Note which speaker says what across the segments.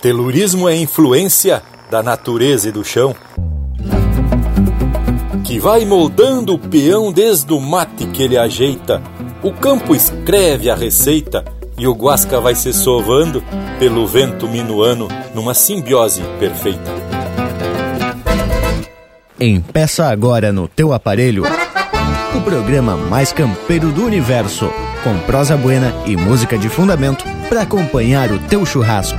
Speaker 1: Telurismo é influência da natureza e do chão, que vai moldando o peão desde o mate que ele ajeita. O campo escreve a receita e o guasca vai se sovando pelo vento minuano numa simbiose perfeita.
Speaker 2: Empeça agora no teu aparelho o programa mais campeiro do universo, com prosa buena e música de fundamento para acompanhar o teu churrasco.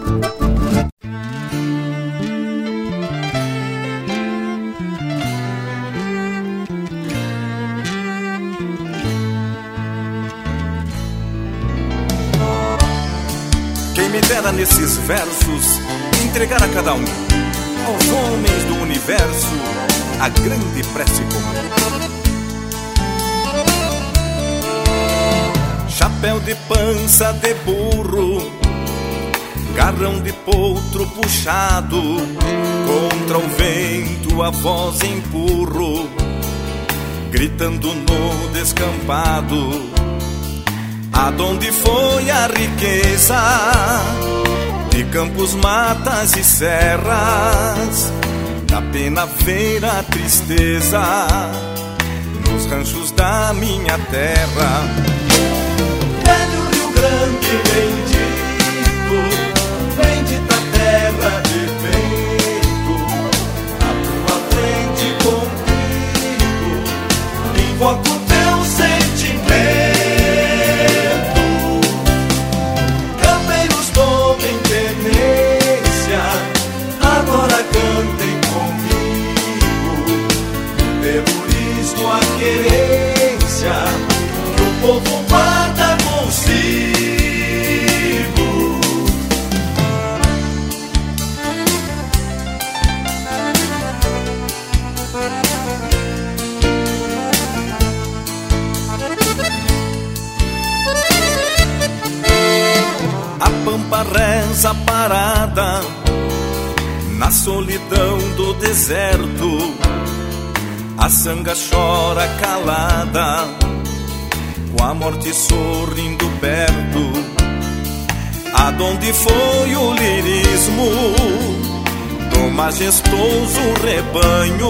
Speaker 3: Entregar a cada um, aos homens do universo, a grande prece comum. Chapéu de pança de burro, garrão de potro puxado, contra o vento a voz empurro, gritando no descampado. Aonde foi a riqueza de campos, matas e serras? Da pena ver a tristeza nos ranchos da minha terra. Velho Rio Grande bendito, bendita terra de vento, a tua frente contigo, invoco parada na solidão do deserto. A sanga chora calada, com a morte sorrindo perto. Aonde foi o lirismo do majestoso rebanho?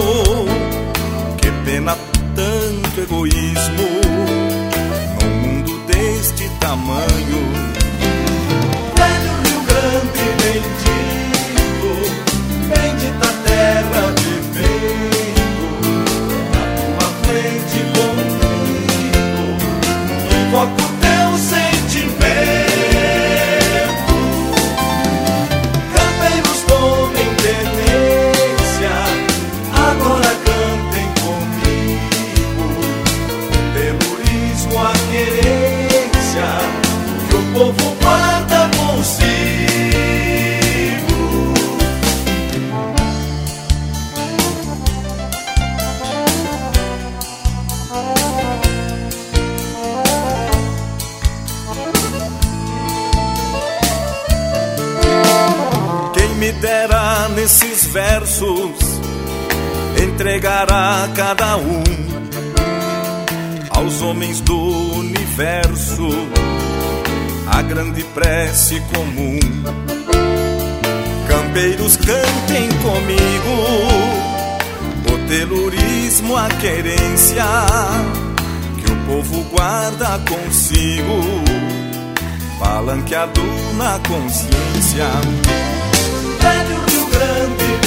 Speaker 3: Que pena tanto egoísmo num mundo deste tamanho. Dera nesses versos entregar a cada um aos homens do universo a grande prece comum. Campeiros cantem comigo, o telurismo, a querência que o povo guarda consigo, palanqueado na consciência.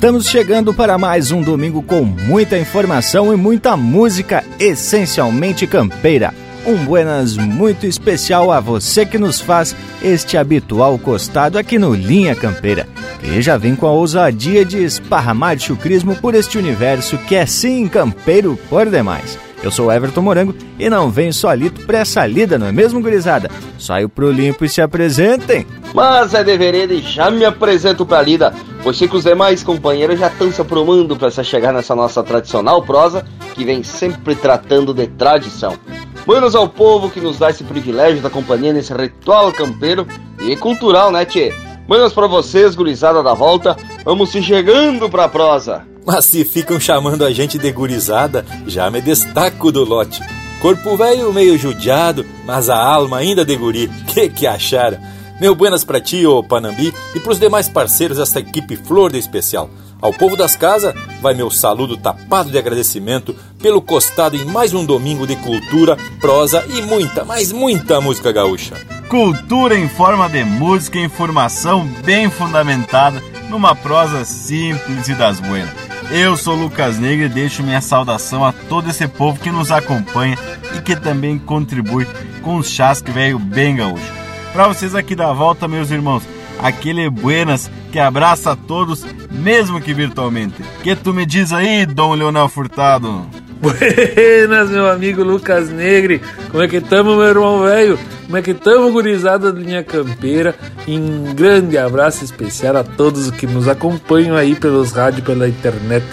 Speaker 2: Estamos chegando para mais um domingo com muita informação e muita música essencialmente campeira. Um buenas muito especial a você que nos faz este habitual costado aqui no Linha Campeira, que já vem com a ousadia de esparramar chucrismo por este universo que é sim campeiro por demais. Eu sou Everton Morango e não venho solito pra essa lida, não é mesmo, gurizada? Saio pro limpo e se apresentem.
Speaker 4: Mas é devereda e já me apresento pra lida, sei que os demais companheiros já estão se aprumando para se chegar nessa nossa tradicional prosa, que vem sempre tratando de tradição. Buenos ao povo que nos dá esse privilégio da companhia nesse ritual campeiro e cultural, né, tchê? Buenas pra vocês, gurizada da volta, vamos se chegando pra prosa.
Speaker 1: Mas se ficam chamando a gente de gurizada, já me destaco do lote. Corpo velho meio judiado, mas a alma ainda de guri. Que que acharam? Meu buenas pra ti, ô Panambi, e pros demais parceiros desta equipe flor de especial. Ao povo das casas, vai meu saludo tapado de agradecimento pelo costado em mais um domingo de cultura, prosa e muita, mas muita música gaúcha.
Speaker 5: Cultura em forma de música e informação bem fundamentada, numa prosa simples e das buenas. Eu sou Lucas Negre e deixo minha saudação a todo esse povo que nos acompanha e que também contribui com os chás que veio bem gaúcho. Para vocês aqui da volta, meus irmãos, aquele buenas que abraça a todos, mesmo que virtualmente. Que tu me diz aí, Dom Leonel Furtado?
Speaker 6: Buenas, meu amigo Lucas Negre. Como é que tamo, meu irmão velho? Como é que tamo, gurizada da linha campeira? Um grande abraço especial a todos que nos acompanham aí pelos rádios, pela internet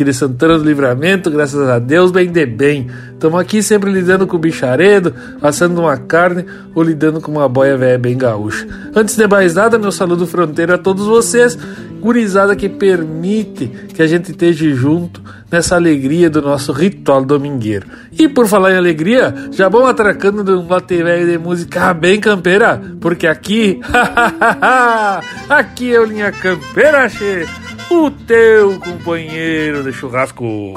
Speaker 6: aqui de Santana do Livramento, graças a Deus, bem de bem. Estamos aqui sempre lidando com o bicharedo, assando uma carne ou lidando com uma boia velha bem gaúcha. Antes de mais nada, meu saludo fronteiro a todos vocês, gurizada que permite que a gente esteja junto nessa alegria do nosso ritual domingueiro. E por falar em alegria, já vamos atracando de um bate velho de música bem campeira, porque aqui, aqui é o Linha Campeira, che o teu companheiro de churrasco.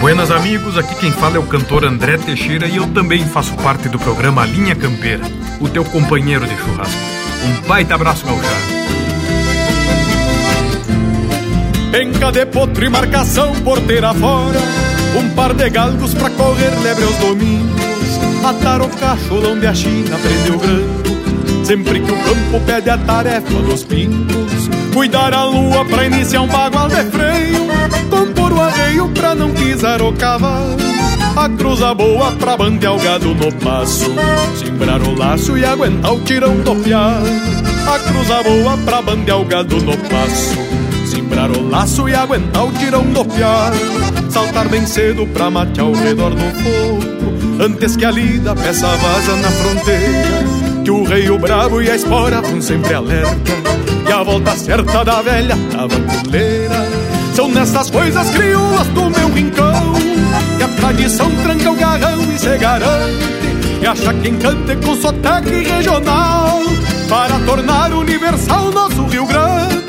Speaker 7: Buenas amigos, aqui quem fala é o cantor André Teixeira e eu também faço parte do programa Linha Campeira, o teu companheiro de churrasco. Um baita abraço gauchado.
Speaker 8: Penca de potro e marcação porteira fora. Um par de galgos pra correr lebre aos domingos. Atar o cachorro onde a China prendeu granco Sempre que o campo pede a tarefa dos pingos. Cuidar a lua pra iniciar um bagual de freio. Compor o arreio pra não pisar o cavalo. A cruza boa pra bandear o gado no passo. Simbrar o laço e aguentar o tirão do piar A cruza boa pra bandear o gado no passo Simbrar o laço e aguentar o tirão do piar Saltar bem cedo pra matear ao redor do fogo. Antes que a lida peça vaza na fronteira. Que o rei, o bravo e a espora vão sempre alerta. E a volta certa da velha tabanculeira São nessas coisas crioulas do meu rincão Que a tradição tranca o garrão e se garante. E acha quem cante com sotaque regional Para tornar universal nosso Rio Grande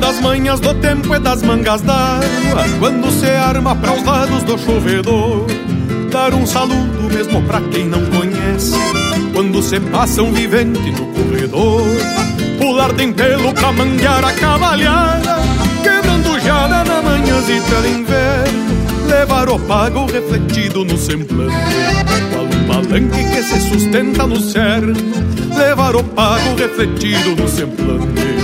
Speaker 8: das manhas do tempo e das mangas d'água Quando se arma para os lados do chovedor Dar um saludo mesmo pra quem não conhece. Quando se passa um vivente no corredor Pular de pelo pra manguear a cavalhada Quebrando jada na manhãzita de inverno Levar o pago refletido no semblante. Qual um palanque que se sustenta no cerno Levar o pago refletido no semblante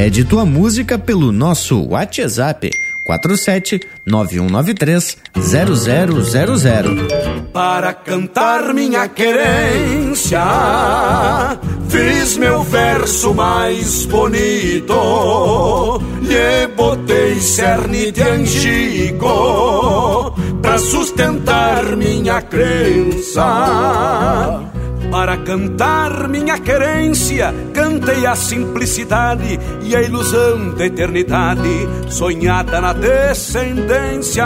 Speaker 2: Pede tua música pelo nosso WhatsApp 47 9193 0000.
Speaker 9: Para cantar minha querência, fiz meu verso mais bonito. Lhe botei cerne de angico pra sustentar minha crença. Para cantar minha querência, cantei a simplicidade e a ilusão da eternidade, sonhada na descendência.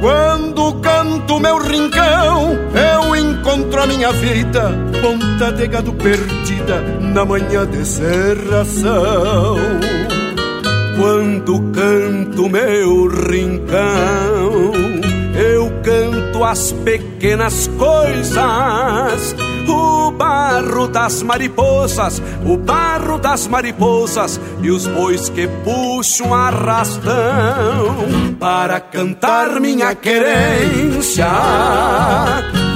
Speaker 9: Quando canto meu rincão, eu encontro a minha vida, ponta de gado perdida na manhã de serração. Quando canto meu rincão, canto as pequenas coisas. O barro das mariposas, o barro das mariposas e os bois que puxam arrastão para cantar minha querência.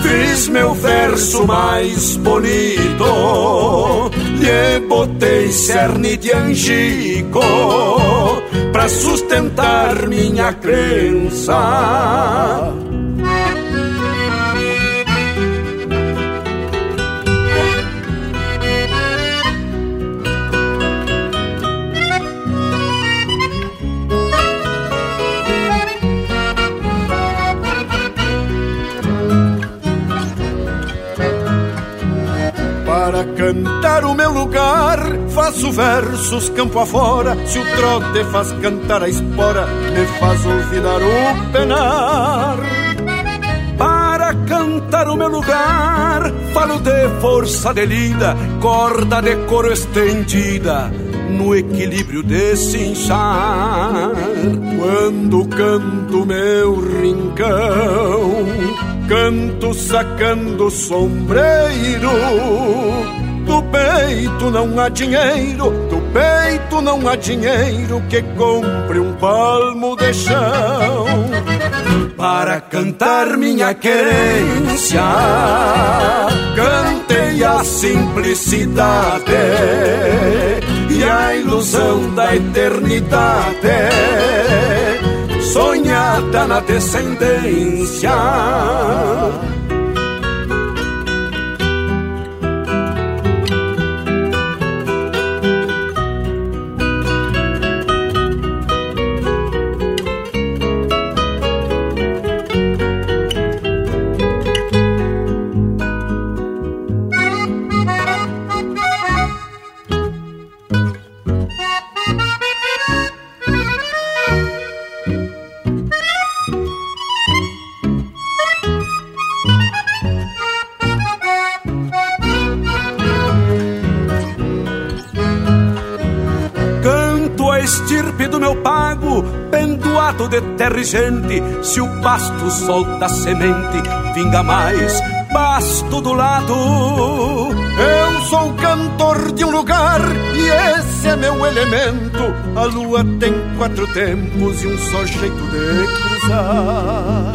Speaker 9: Fiz meu verso mais bonito, lhe botei cerne de angico pra sustentar minha crença. Para cantar o meu lugar, faço versos campo afora. Se o trote faz cantar a espora, me faz olvidar o penar. Para cantar o meu lugar, falo de força de lida, corda de couro estendida, no equilíbrio de cinchar. Quando canto meu rincão, canto sacando sombreiro. Do peito não há dinheiro, do peito não há dinheiro que compre um palmo de chão. Para cantar minha querência, cantei a simplicidade e a ilusão da eternidade sonhada na descendência. Pendoado de terra e gente. Se o pasto solta semente, vinga mais pasto do lado. Eu sou cantor de um lugar e esse é meu elemento. A lua tem quatro tempos e um só jeito de cruzar.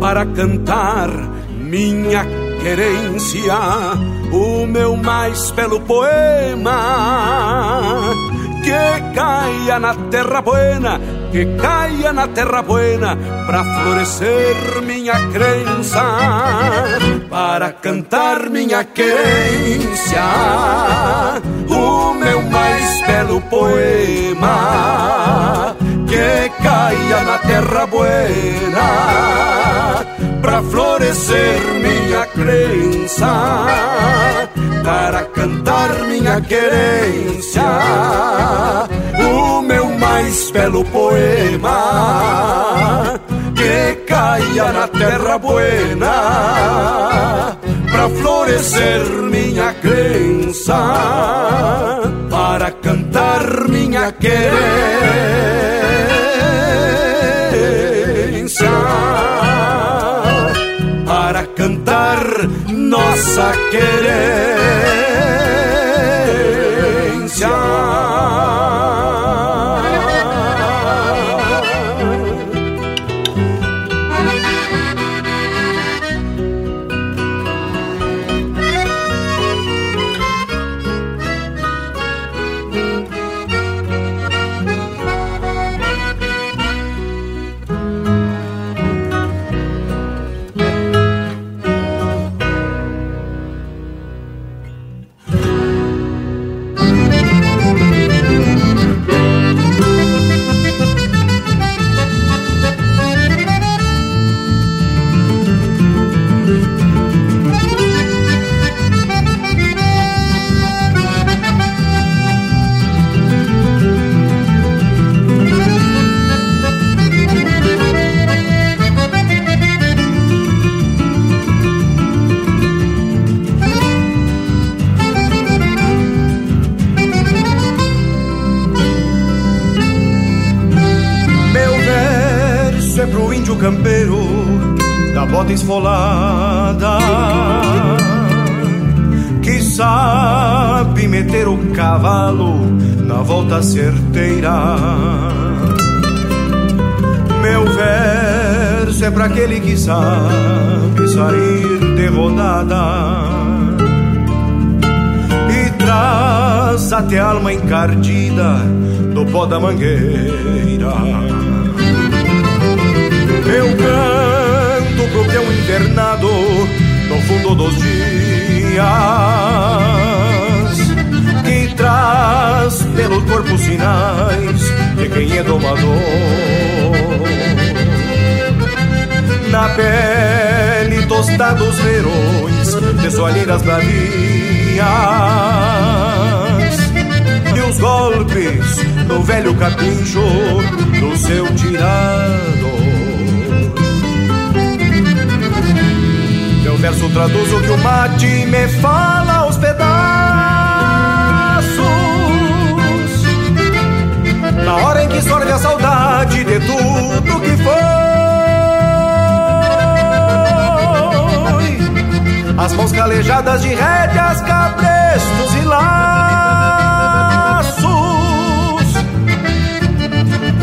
Speaker 9: Para cantar minha querência, o meu mais belo poema. Que caia na terra buena, que caia na terra buena, pra florescer minha crença, para cantar minha querência, o meu mais belo poema terra buena pra florescer minha crença, para cantar minha querência, o meu mais belo poema que caia na terra buena para florescer minha crença, para cantar minha querência, nossa querência. Esfolada que sabe meter o cavalo na volta certeira. Meu verso é para aquele que sabe sair de rodada e traz até a alma encardida do pó da mangueira. Invernado no fundo dos dias que traz pelo corpo sinais de quem é domador. Na pele tostados verões de soalheiras bradias e os golpes do velho capincho do seu tirado. Verso traduzo que o mate me fala aos pedaços. Na hora em que sorve a saudade de tudo que foi. As mãos calejadas de rédeas, cabrestos e laços.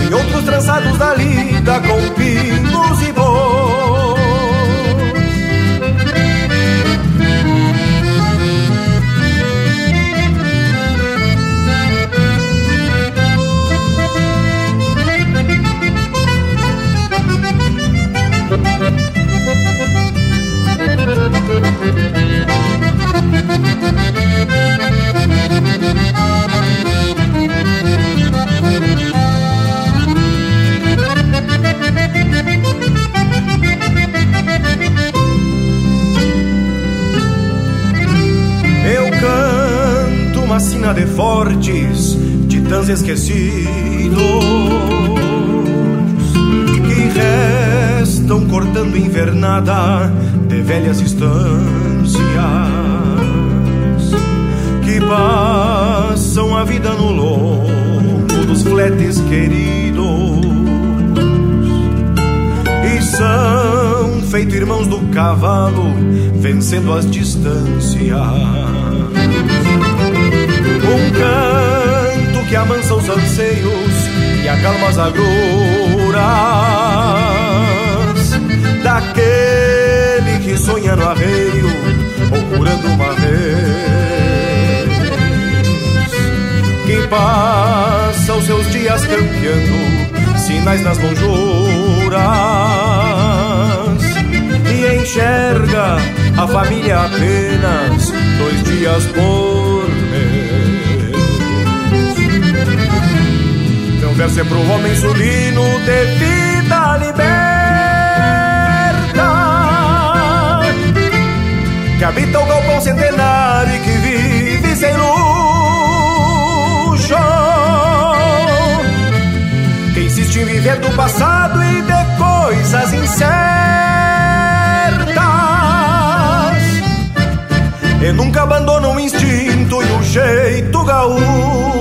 Speaker 9: E outros trançados da lida com pinos e de fortes, titãs esquecidos que restam cortando invernada de velhas estâncias que passam a vida no lombo dos fletes queridos e são feito irmãos do cavalo vencendo as distâncias. Um canto que amansa os anseios e acalma as agruras. Daquele que sonha no arreio ou curando uma vez que passa os seus dias campeando sinais nas lonjuras e enxerga a família apenas dois dias por Meu verso é pro homem sulino de vida liberta, que habita o galpão centenário e que vive sem luxo, que insiste em viver do passado e de coisas incertas, e nunca abandona o instinto e o jeito gaúcho.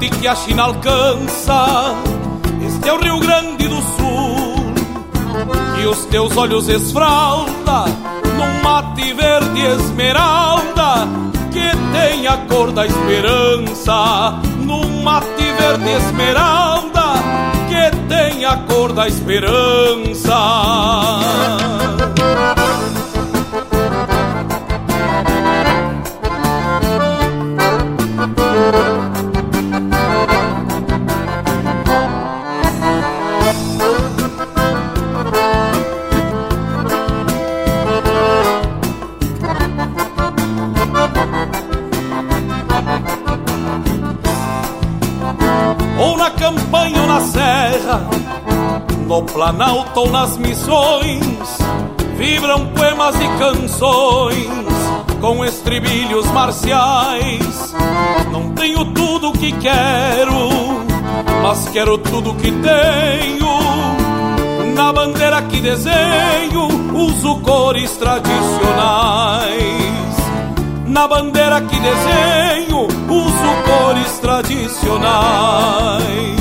Speaker 8: Mate que a China alcança. Este é o Rio Grande do Sul, e os teus olhos esfralda, num mate verde esmeralda, que tem a cor da esperança. Num mate verde esmeralda, que tem a cor da esperança. Planalto ou nas missões, vibram poemas e canções com estribilhos marciais. Não tenho tudo que quero, mas quero tudo que tenho. Na bandeira que desenho, uso cores tradicionais. Na bandeira que desenho, uso cores tradicionais.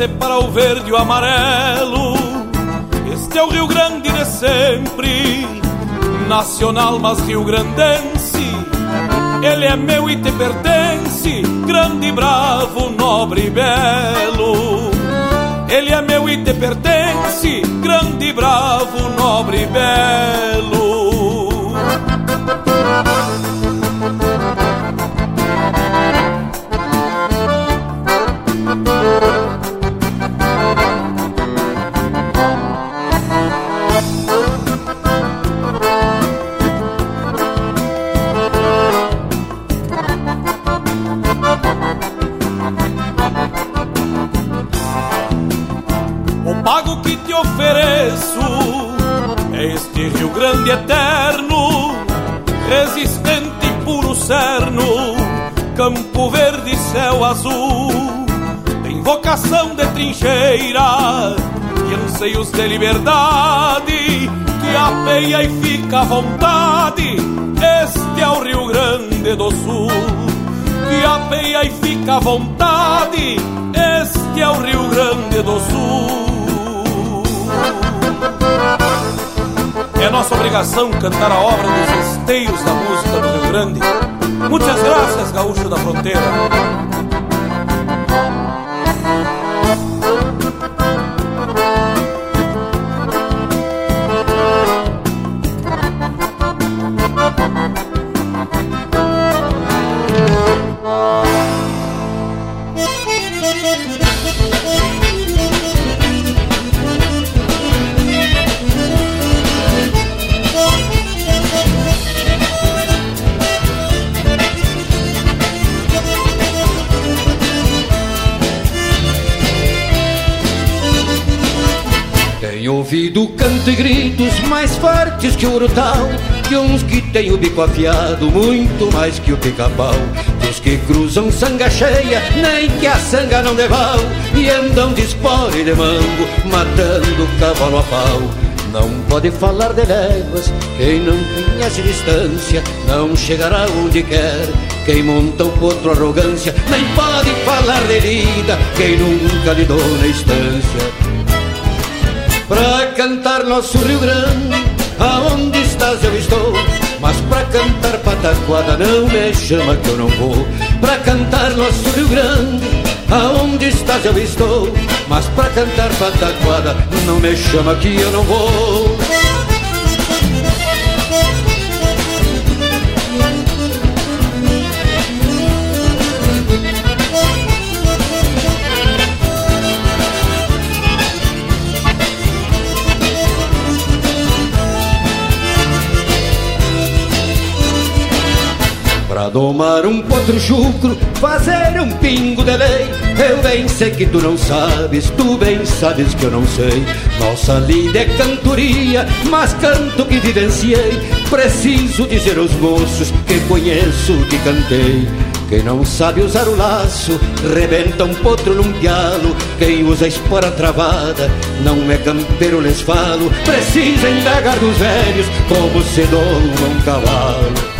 Speaker 8: Separa o verde e o amarelo. Este é o Rio Grande de sempre, nacional mas rio grandense. Ele é meu e te pertence, grande, bravo, nobre e belo. Ele é meu e te pertence, grande, bravo, nobre e belo. Trincheira e anseios de liberdade, que apeia e fica à vontade, este é o Rio Grande do Sul. Que apeia e fica à vontade, este é o Rio Grande do Sul. É nossa obrigação cantar a obra dos esteios da música do Rio Grande. Muitas graças, gaúcho da fronteira.
Speaker 10: E gritos mais fortes que o urutau De uns que tem o bico afiado muito mais que o pica-pau. Dos que cruzam sanga cheia, nem que a sanga não deval E andam de espora e de mango, matando cavalo a pau. Não pode falar de léguas, quem não conhece distância Não chegará onde quer, quem monta o potro arrogância Nem pode falar de vida, quem nunca lidou na estância Pra cantar nosso Rio Grande, aonde estás eu estou. Mas pra cantar pataquada não me chama que eu não vou. Pra cantar nosso Rio Grande, aonde estás eu estou. Mas pra cantar pataquada não me chama que eu não vou. Pra domar um potro chucro, fazer um pingo de lei. Eu bem sei que tu não sabes, tu bem sabes que eu não sei. Nossa lida é cantoria, mas canto que vivenciei. Preciso dizer aos moços que conheço, que cantei. Quem não sabe usar o laço, rebenta um potro num pialo. Quem usa espora travada, não é campeiro, lhes falo. Precisa indagar dos velhos como se doma um cavalo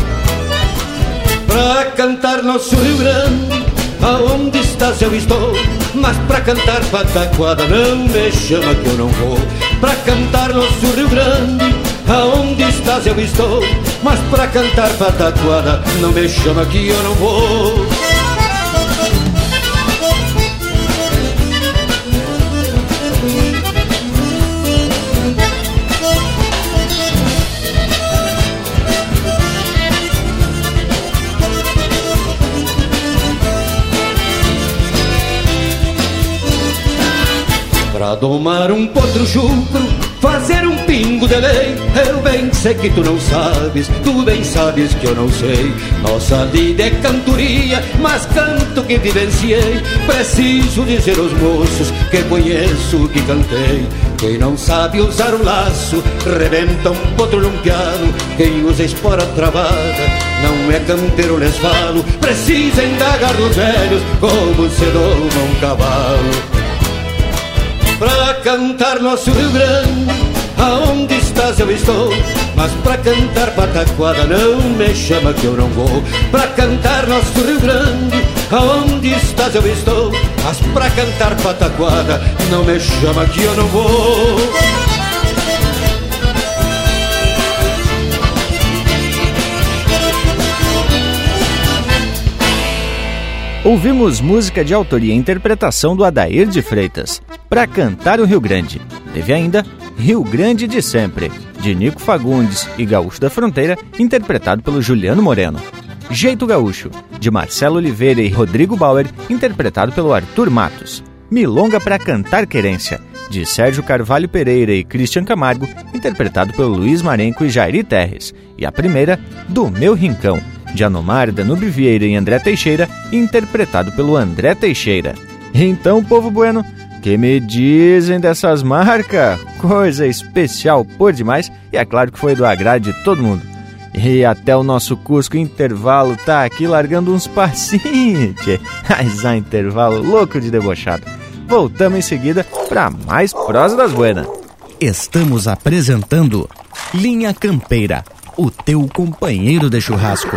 Speaker 10: pra cantar nosso Rio Grande. Aonde estás eu estou, mas pra cantar pataquada não me chama que eu não vou. Pra cantar nosso Rio Grande, aonde estás eu estou, mas pra cantar pataquada não me chama que eu não vou. Domar um potro chucro, fazer um pingo de lei. Eu bem sei que tu não sabes, tu bem sabes que eu não sei. Nossa lida é cantoria, mas canto que vivenciei. Preciso dizer aos moços que conheço, que cantei. Quem não sabe usar o laço, rebenta um potro num piano Quem usa espora travada, não é campeiro, lhes falo Precisa indagar dos velhos como se doma um cavalo Pra cantar nosso Rio Grande, aonde estás eu estou. Mas pra cantar pataquada não me chama que eu não vou. Pra cantar nosso Rio Grande, aonde estás eu estou. Mas pra cantar pataquada não me chama que eu não vou.
Speaker 2: Ouvimos música de autoria e interpretação do Adair de Freitas, para cantar o Rio Grande. Teve ainda Rio Grande de Sempre, de Nico Fagundes e Gaúcho da Fronteira, interpretado pelo Juliano Moreno. Jeito Gaúcho, de Marcelo Oliveira e Rodrigo Bauer, interpretado pelo Arthur Matos. Milonga para Cantar Querência, de Sérgio Carvalho Pereira e Christian Camargo, interpretado pelo Luiz Marenco e Jairi Terres. E a primeira, Do Meu Rincão, de Anomar, Danube Vieira e André Teixeira, interpretado pelo André Teixeira. Então, povo bueno, que me dizem dessas marcas? Coisa especial por demais e é claro que foi do agrado de todo mundo. E até o nosso Cusco Intervalo tá aqui largando uns passinhos. Mas a intervalo louco de debochado. Voltamos em seguida para mais prosa das buenas.
Speaker 11: Estamos apresentando Linha Campeira o teu companheiro de churrasco.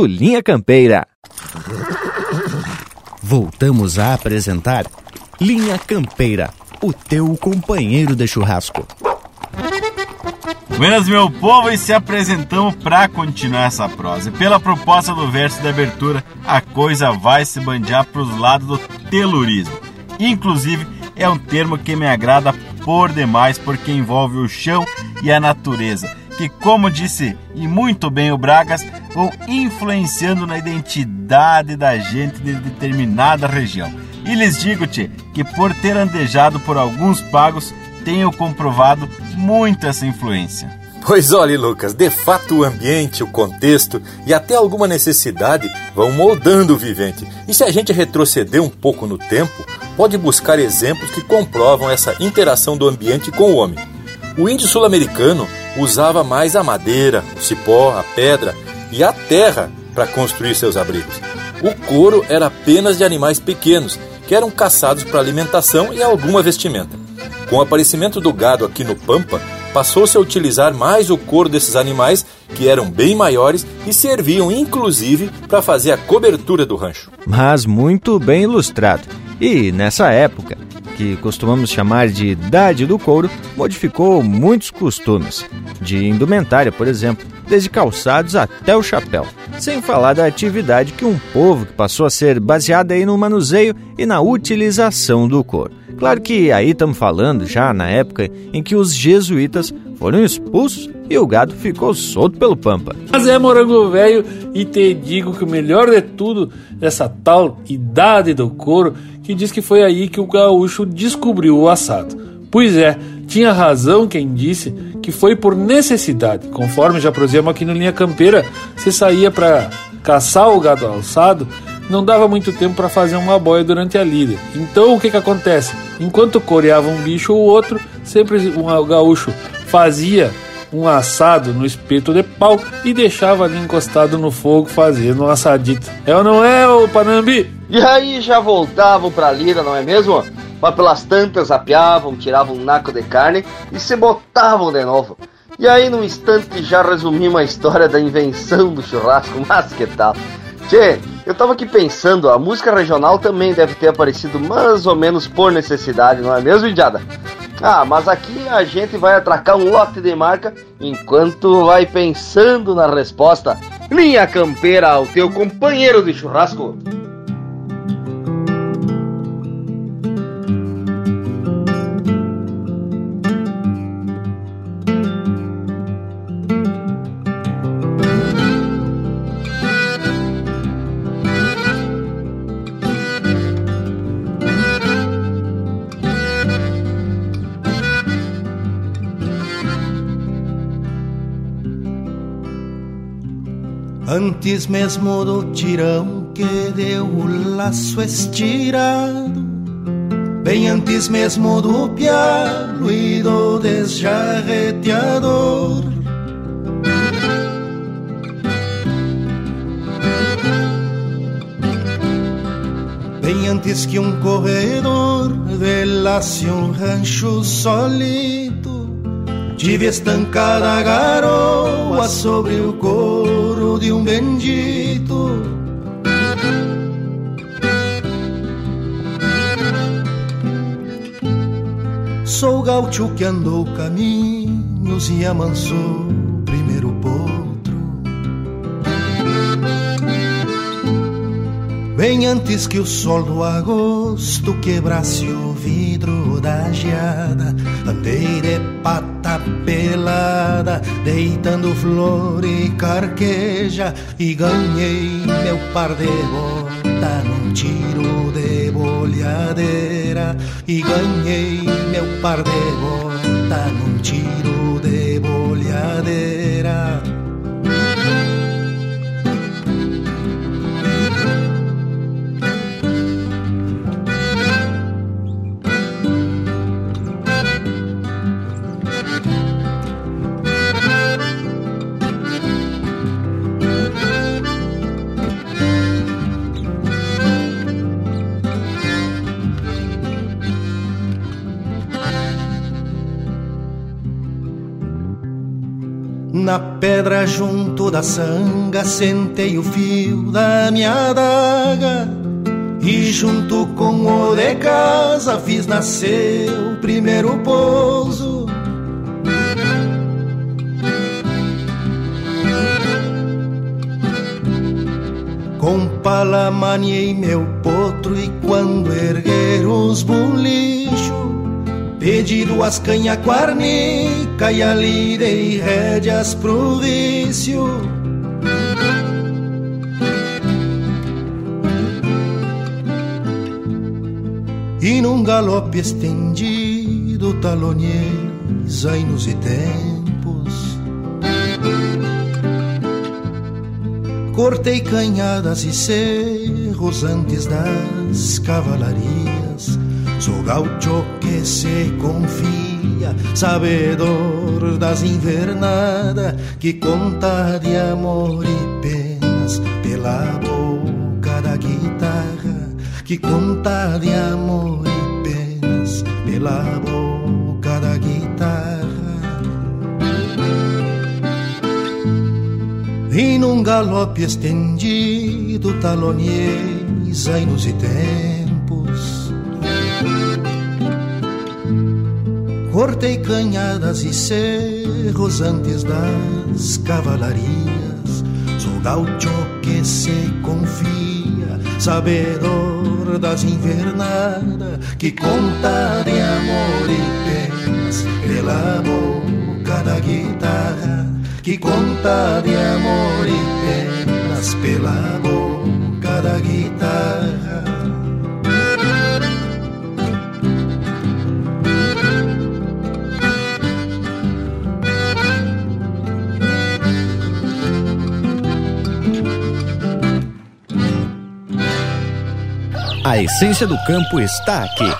Speaker 2: do Linha Campeira.
Speaker 11: Voltamos a apresentar Linha Campeira, o teu companheiro de churrasco.
Speaker 5: Buenas, meu povo, e se apresentamos para continuar essa prosa. Pela proposta do verso de abertura, a coisa vai se bandear para os lados do telurismo. Inclusive, é um termo que me agrada por demais porque envolve o chão e a natureza, que, como disse e muito bem o Bragas, vão influenciando na identidade da gente de determinada região. E lhes digo-te que por ter andejado por alguns pagos, tenho comprovado muito essa influência.
Speaker 1: Pois olhe, Lucas, de fato o ambiente, o contexto e até alguma necessidade vão moldando o vivente. E se a gente retroceder um pouco no tempo, pode buscar exemplos que comprovam essa interação do ambiente com o homem. O índio sul-americano usava mais a madeira, o cipó, a pedra e a terra para construir seus abrigos. O couro era apenas de animais pequenos, que eram caçados para alimentação e alguma vestimenta. Com o aparecimento do gado aqui no Pampa, passou-se a utilizar mais o couro desses animais, que eram bem maiores e serviam inclusive para fazer a cobertura do rancho.
Speaker 2: Mas muito bem ilustrado. E nessa época, que costumamos chamar de idade do couro, modificou muitos costumes, de indumentária, por exemplo, desde calçados até o chapéu. Sem falar da atividade que um povo que passou a ser baseada aí no manuseio e na utilização do couro. Claro que aí estamos falando já na época em que os jesuítas foram expulsos e o gado ficou solto pelo pampa.
Speaker 6: Mas é morango velho e te digo que o melhor de tudo dessa tal idade do couro que diz que foi aí que o gaúcho descobriu o assado. Pois é, tinha razão quem disse que foi por necessidade. Conforme já prosseguimos aqui no Linha Campeira, você saía para caçar o gado alçado não dava muito tempo para fazer uma boia durante a lida. Então o que que acontece? Enquanto coreava um bicho ou outro, sempre um gaúcho fazia um assado no espeto de pau e deixava ali encostado no fogo fazendo um assadito. É ou não é, ô Panambi?
Speaker 4: E aí já voltavam pra lida, não é mesmo? Mas pelas tantas apiavam, tiravam um naco de carne e se botavam de novo. E aí, num instante, já resumimos a história da invenção do churrasco, mas que tal? Tchê, eu tava aqui pensando, a música regional também deve ter aparecido mais ou menos por necessidade, não é mesmo, Indiada? Ah, mas aqui a gente vai atracar um lote de marca enquanto vai pensando na resposta. Linha Campeira, o teu companheiro de churrasco.
Speaker 12: Antes mesmo do tirão que deu o laço estirado, bem antes mesmo do pialo e do desjarreteador. Bem antes que um corredor velasse um rancho solito, tive estancada a garoa sobre o corpo de um bendito. Sou gaúcho que andou caminhos e amansou Bem antes que o sol do agosto quebrasse o vidro da geada, andei de pata pelada, deitando flor e carqueja, e ganhei meu par de bota num tiro de bolhadeira, e ganhei meu par de bota num tiro de bolhadeira. Na pedra junto da sanga sentei o fio da minha adaga E junto com o de casa fiz nascer o primeiro pouso. Com pala maniei meu potro e quando erguer os bolichos Pedido as canha quarnica e ali dei rédeas pro vício. E num galope estendido talonies anos e tempos. Cortei canhadas e cerros antes das cavalarias. Sou gaucho que se confia, sabedor das invernadas Que conta de amor e penas pela boca da guitarra Que conta de amor e penas pela boca da guitarra. E num galope estendido talonies anos Cortei canhadas e cerros antes das cavalarias Sou gaucho que se confia, sabedor das invernadas Que conta de amor e penas pela boca da guitarra que conta de amor e penas pela boca da guitarra.
Speaker 13: A essência do campo está aqui.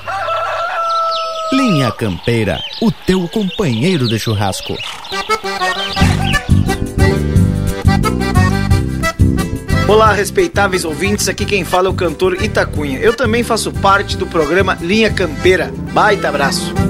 Speaker 13: Linha Campeira, o teu companheiro de churrasco.
Speaker 14: Olá, respeitáveis ouvintes, aqui quem fala é o cantor Itacunha. Eu também faço parte do programa Linha Campeira. Baita abraço!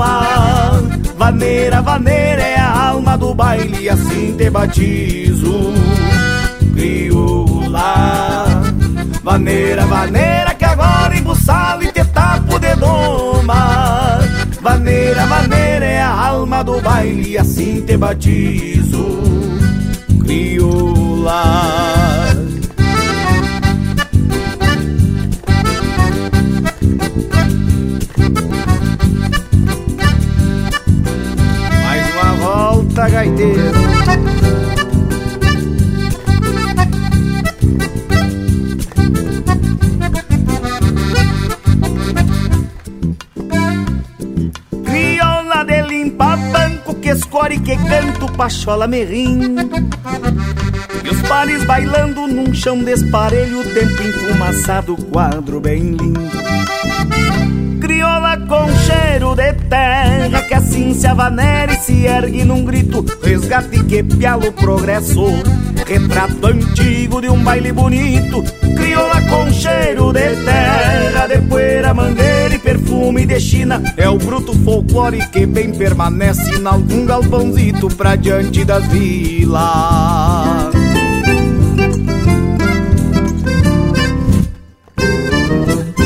Speaker 15: doma. Vaneira, vaneira é a alma do baile, assim te batizo. Crioula. Vaneira, vaneira, que agora embuçado e te tapo de doma. Vaneira, vaneira é a alma do baile, assim te batizo. Crioula. Canto pachola merrim. E os pares bailando num chão desparelho, tempo enfumaçado, quadro bem lindo crioula com cheiro de terra Que assim se avanera e se ergue num grito Resgate que piala o progresso Retrato antigo de um baile bonito Crioula com cheiro de terra De poeira, mangueira e perfume de China. É o bruto folclore que bem permanece Em algum galpãozito pra diante das vilas.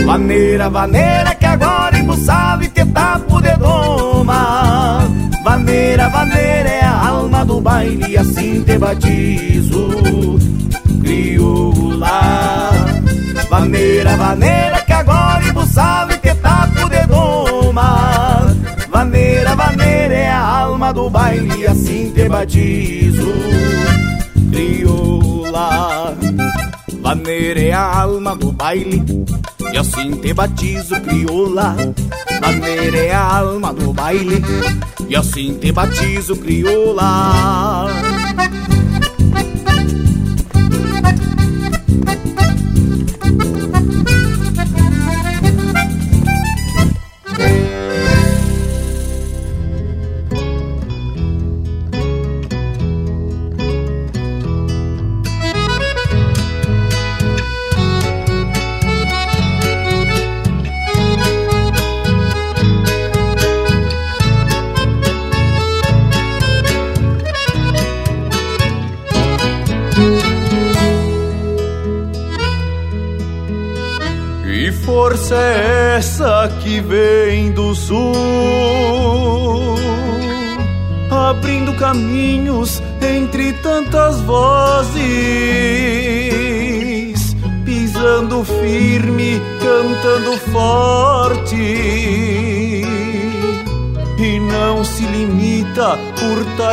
Speaker 15: Vaneira, vaneira que agora embuçado e te tapo de doma Vaneira, vaneira é a alma do baile assim te batizo. Crioula Vaneira, vaneira que agora embuçado e te tapo de doma Vaneira, vaneira é a alma do baile assim te batizo. Crioula Vaneira é a alma do baile
Speaker 16: E assim te batizo crioula Maneira é a alma do baile. E assim te batizo crioula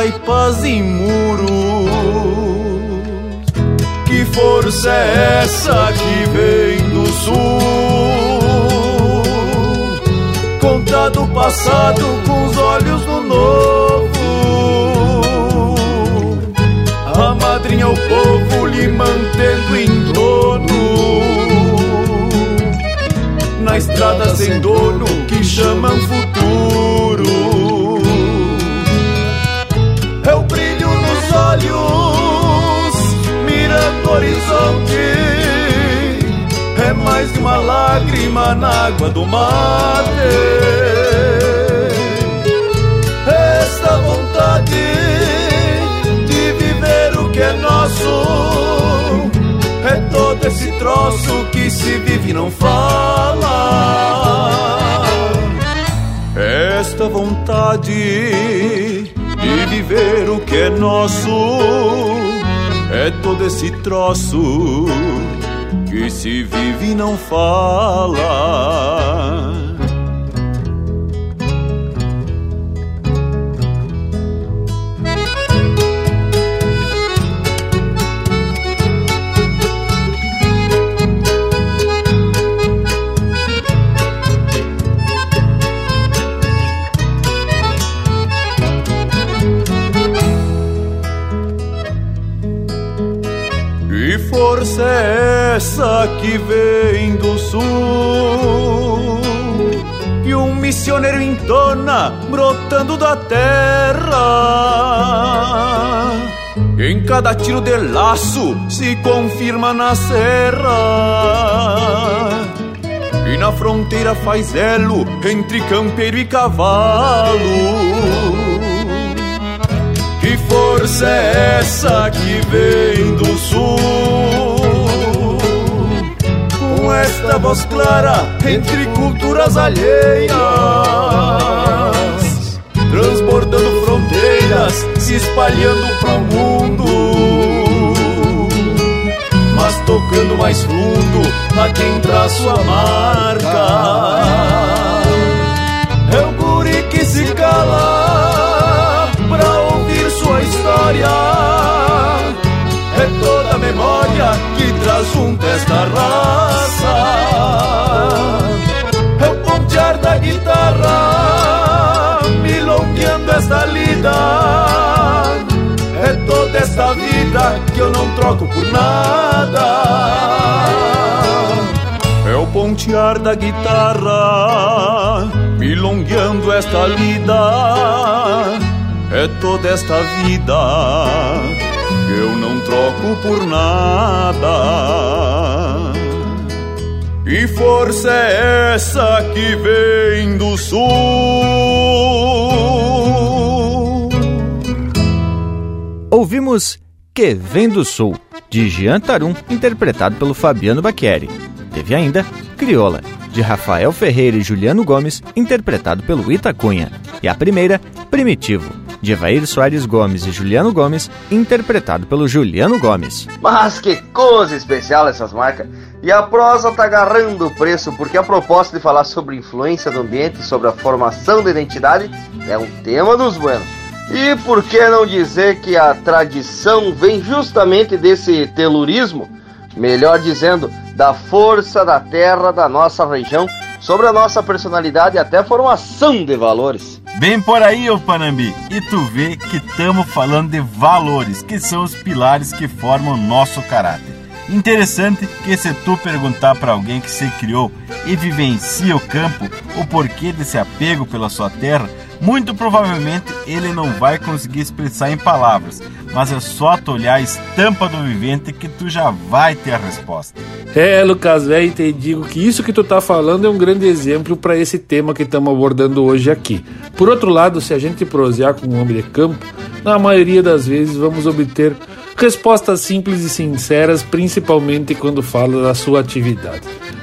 Speaker 17: taipas e muros. Que força é essa que vem do sul? do passado com os olhos no novo. A madrinha o povo lhe mantendo em dono. Na estrada sem dono que chamam futuro. Horizonte é mais de uma lágrima na água do mate. Esta vontade de viver o que é nosso é todo esse troço que se vive e não fala. Esta vontade de viver o que é nosso é todo esse troço que se vive e não fala. Essa que vem do sul? E um missioneiro entona, brotando da terra. Em cada tiro de laço se confirma na serra. E na fronteira faz elo entre campeiro e cavalo. Que força é essa que vem do sul? Esta voz clara entre culturas alheias, transbordando fronteiras, se espalhando para o mundo, mas tocando mais fundo a quem traz sua marca. É o guri que se cala pra ouvir sua história. Junto esta raça. É o pontear da guitarra, milongueando esta lida. É toda esta vida que eu não troco por nada. É o pontear da guitarra, milongueando esta lida. É toda esta vida eu não troco por nada. E força é essa que vem do sul?
Speaker 2: Ouvimos Que Vem do Sul, de Jean Tarum, interpretado pelo Fabiano Bacchieri. Teve ainda Crioula, de Rafael Ferreira e Juliano Gomes, interpretado pelo Itacunha. E a primeira, Primitivo, de Evair Soares Gomes e Juliano Gomes, interpretado pelo Juliano Gomes.
Speaker 4: Mas que coisa especial essas marcas! E a prosa tá agarrando o preço, porque a proposta de falar sobre influência do ambiente sobre a formação da identidade é um tema dos buenos. E por que não dizer que a tradição vem justamente desse telurismo? Melhor dizendo, da força da terra da nossa região, sobre a nossa personalidade e até formação de valores.
Speaker 5: Bem por aí, ô Panambi, e tu vê que estamos falando de valores, que são os pilares que formam nosso caráter. Interessante que se tu perguntar para alguém que se criou e vivencia o campo o porquê desse apego pela sua terra, muito provavelmente ele não vai conseguir expressar em palavras, mas é só tu olhar a estampa do vivente que tu já vai ter a resposta.
Speaker 6: É, Lucas, velho, te digo que isso que tu tá falando é um grande exemplo para esse tema que estamos abordando hoje aqui. Por outro lado, se a gente prosear com um homem de campo, na maioria das vezes vamos obter respostas simples e sinceras, principalmente quando fala da sua atividade.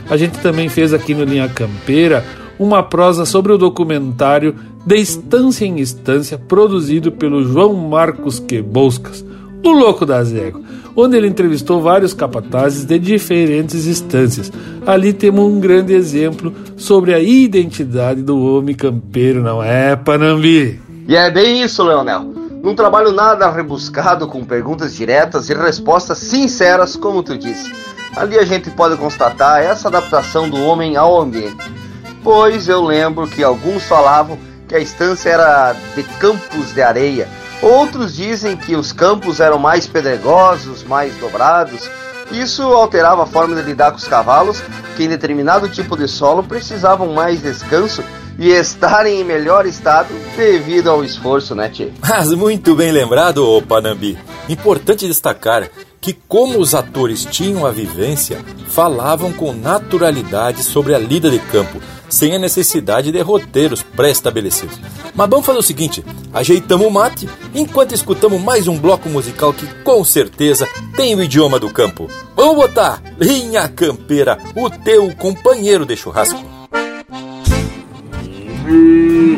Speaker 6: A gente também fez aqui no Linha Campeira uma prosa sobre o documentário De Estância em Estância, produzido pelo João Marcos Queboscas, o Louco das Éguas, onde ele entrevistou vários capatazes de diferentes instâncias. Ali temos um grande exemplo sobre a identidade do homem campeiro, não é, Panambi?
Speaker 4: E é bem isso, Leonel. Num trabalho nada rebuscado, com perguntas diretas e respostas sinceras, como tu disse. Ali a gente pode constatar essa adaptação do homem ao ambiente pois eu lembro que alguns falavam que a estância era de campos de areia. Outros dizem que os campos eram mais pedregosos, mais dobrados. Isso alterava a forma de lidar com os cavalos, que em determinado tipo de solo precisavam mais descanso e estarem em melhor estado devido ao esforço, né, Tchê?
Speaker 1: Mas muito bem lembrado, Panambi. Importante destacar que, como os atores tinham a vivência, falavam com naturalidade sobre a lida de campo, sem a necessidade de roteiros pré-estabelecidos. Mas vamos fazer o seguinte: ajeitamos o mate enquanto escutamos mais um bloco musical que com certeza tem o idioma do campo. Vamos botar Linha Campeira, o teu companheiro de churrasco.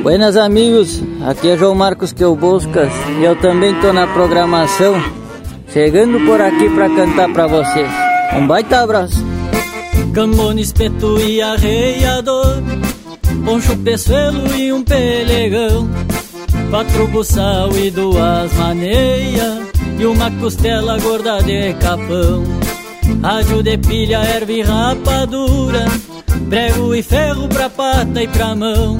Speaker 18: Buenas amigos, aqui é João Marcos que eu buscas e eu também tô na programação, chegando por aqui para cantar para vocês. Um baita abraço.
Speaker 19: Gambona, espeto e arreiador. Poncho, peçoelo e um pelegão. Quatro buçal e duas maneias. E uma costela gorda de capão. Rádio de pilha, erva e rapadura. Prego e ferro pra pata e pra mão.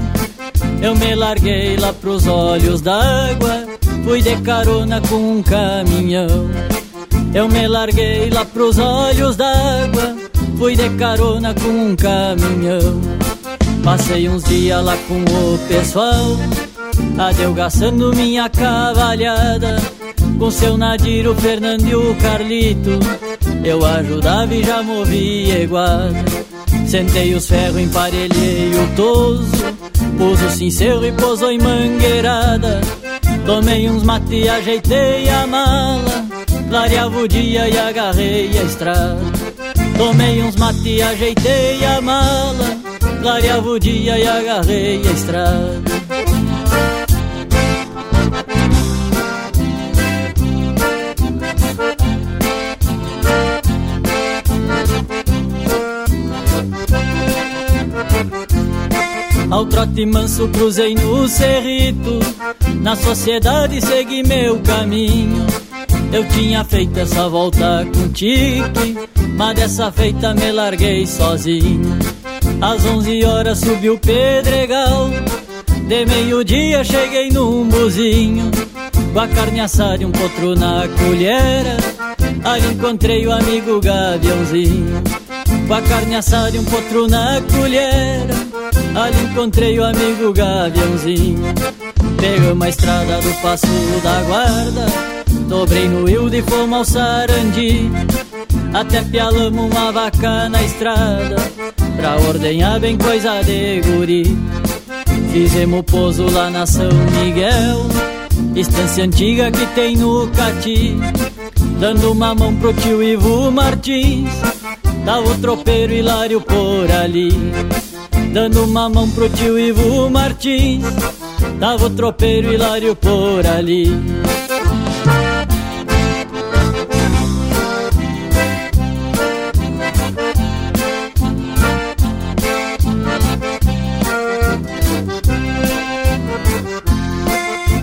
Speaker 19: Eu me larguei lá pros olhos d'água Fui de carona com um caminhão Eu me larguei lá pros olhos d'água fui de carona com um caminhão. Passei uns dias lá com o pessoal, adelgaçando minha cavalhada. Com seu Nadir, o Fernando e o Carlito, eu ajudava e já movia igual. Sentei os ferros, emparelhei o toso, pus o sincero e posou em mangueirada. Tomei uns mate ajeitei a mala, clareava o dia e agarrei a estrada. Tomei uns mate ajeitei a mala Clareava o dia e agarrei a estrada Ao trote manso cruzei no cerrito. Na sociedade segui meu caminho. Eu tinha feito essa volta com tique mas dessa feita me larguei sozinho. Às onze horas subi o pedregal. De meio-dia cheguei num buzinho Com a carne assada e um potro na colhera Ali encontrei o amigo Gaviãozinho. Com a carne assada e um potro na colhera Ali encontrei o amigo Gaviãozinho. Pegamos a estrada do Passo da Guarda. Dobrei no Hilde e fomos ao Sarandi. Até pialamos uma vaca na estrada Pra ordenhar bem coisa de guri. Fizemos pouso lá na São Miguel Estância antiga que tem no Cati. Dando uma mão pro tio Ivo Martins Tava o tropeiro Hilário por ali Dando uma mão pro tio Ivo Martins. Tava o tropeiro Hilário por ali.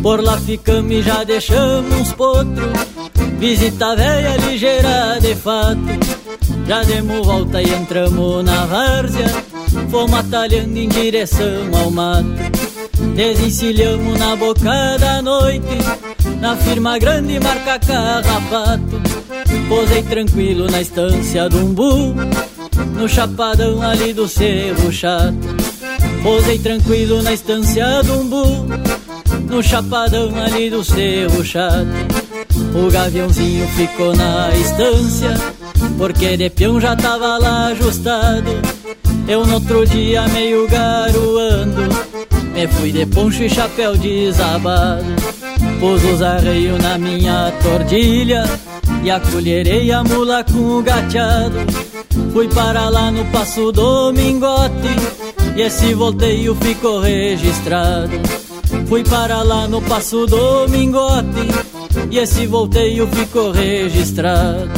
Speaker 19: Por lá ficamos e já deixamos uns potros. Visita velha ligeira de fato. Já demos volta e entramos na várzea Fomos atalhando em direção ao mato Desencilhamos na boca da noite Na firma grande marca carrapato. Posei tranquilo na estância do umbu No chapadão ali do cerro chato. Posei tranquilo na estância do umbu No chapadão ali do cerro chato. O gaviãozinho ficou na estância porque de peão já tava lá ajustado. Eu no outro dia meio garoando, me fui de poncho e chapéu desabado. Pus os arreios na minha tordilha e acolherei a mula com o gateado. Fui para lá no Passo Domingote e esse volteio ficou registrado. Fui para lá no Passo Domingote e esse volteio ficou registrado.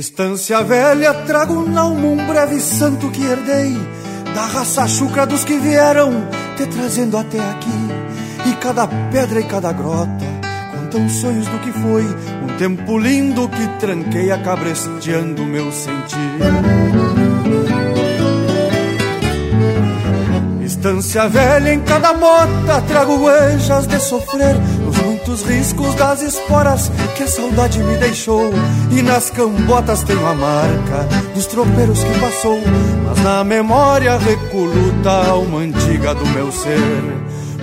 Speaker 20: Estância velha, trago na alma um breve santo que herdei Da raça chucra dos que vieram te trazendo até aqui. E cada pedra e cada grota contam sonhos do que foi Um tempo lindo que tranquei acabresteando meu sentir. Estância velha em cada mota trago huellas de sofrer muitos riscos das esporas que a saudade me deixou. E nas cambotas tenho a marca dos tropeiros que passou. Mas na memória recoluta a alma antiga do meu ser.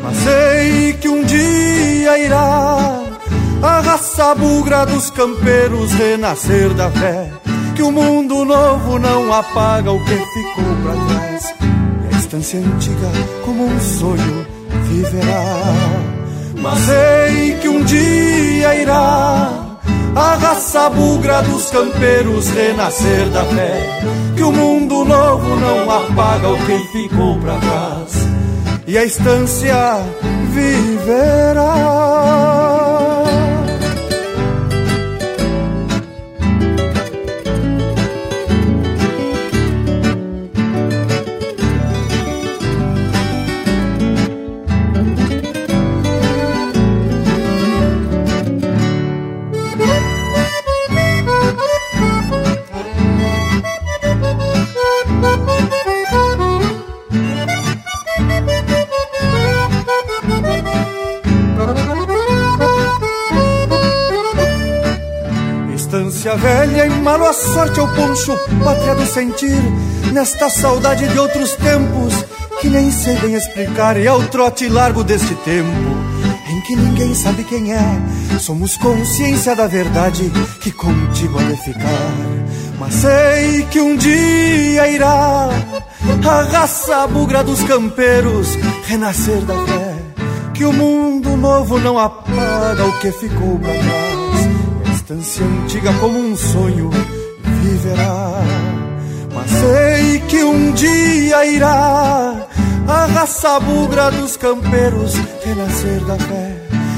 Speaker 20: Mas sei que um dia irá a raça bugra dos campeiros renascer da fé. Que o mundo novo não apaga o que ficou pra trás. Distância antiga como um sonho viverá. Mas sei que um dia irá a raça bugra dos campeiros renascer da fé. Que o mundo novo não apaga o que ficou para trás. E a estância viverá. Velha e malo a sorte ao poncho, pátria do sentir, nesta saudade de outros tempos que nem sei bem explicar, e ao trote largo deste tempo em que ninguém sabe quem é. Somos consciência da verdade que contigo há de ficar. Mas sei que um dia irá a raça bugra dos campeiros renascer da fé. Que o mundo novo não apaga o que ficou pra trás distância antiga como um sonho viverá. Mas sei que um dia irá a raça bugra dos campeiros renascer da fé.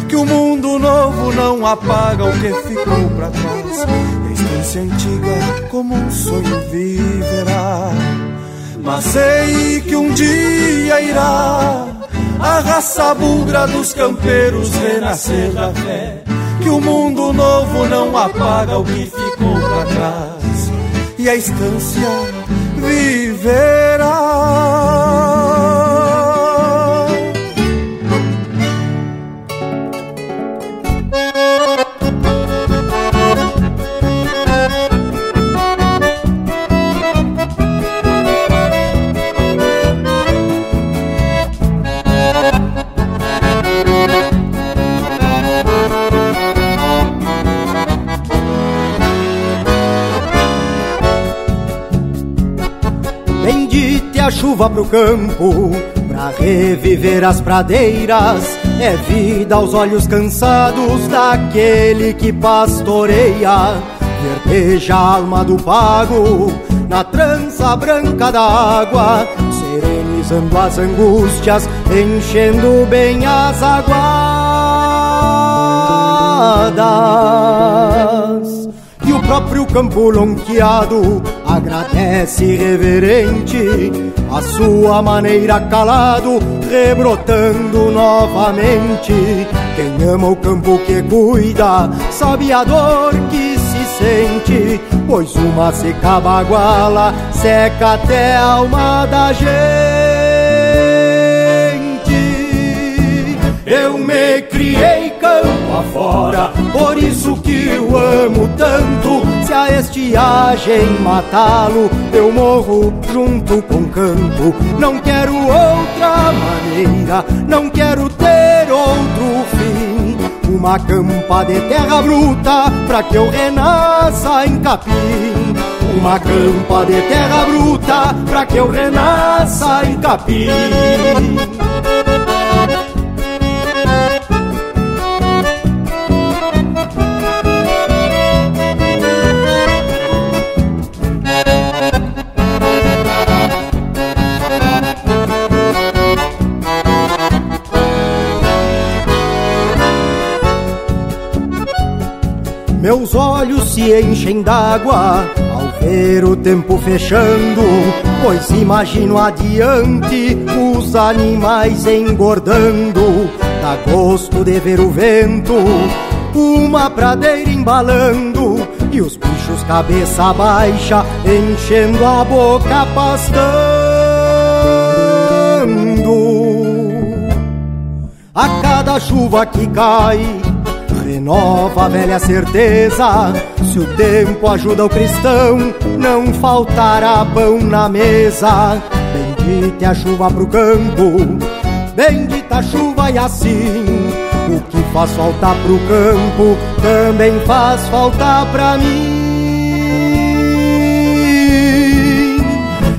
Speaker 20: Que o mundo novo não apaga o que ficou para trás. A estância antiga como um sonho viverá. Mas sei que um dia irá a raça bugra dos campeiros renascer da fé que o mundo novo não apaga o que ficou para trás e a estância viverá.
Speaker 21: Chuva pro campo, pra reviver as pradeiras. É vida aos olhos cansados daquele que pastoreia. Verdeja a alma do pago na trança branca da água, serenizando as angústias, enchendo bem as aguadas e o próprio campo lonqueado agradece reverente a sua maneira calado, rebrotando novamente. Quem ama o campo que cuida, sabe a dor que se sente, pois uma seca baguala, seca até a alma da gente. Eu me criei campo afora, por isso que eu amo tanto. A estiagem matá-lo, eu morro junto com o campo. Não quero outra maneira, não quero ter outro fim. Uma campa de terra bruta, pra que eu renasça em capim. Uma campa de terra bruta, pra que eu renasça em capim. Meus olhos se enchem d'água ao ver o tempo fechando, pois imagino adiante os animais engordando. Dá gosto de ver o vento, uma pradeira embalando e os bichos cabeça baixa enchendo a boca pastando. A cada chuva que cai renova a velha certeza. Se o tempo ajuda o cristão, não faltará pão na mesa. Bendita a chuva pro campo, bendita a chuva e assim. O que faz falta pro campo, também faz falta pra mim.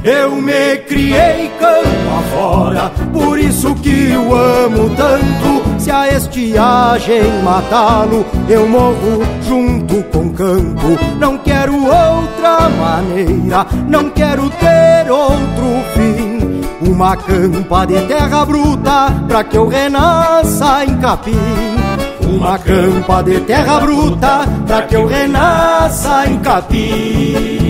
Speaker 21: Eu me criei campo afora, por isso que eu amo tanto. Se a estiagem matá-lo, eu morro junto com o campo. Não quero outra maneira, não quero ter outro fim. Uma campa de terra bruta, pra que eu renasça em capim. Uma campa de terra bruta, pra que eu renasça em capim.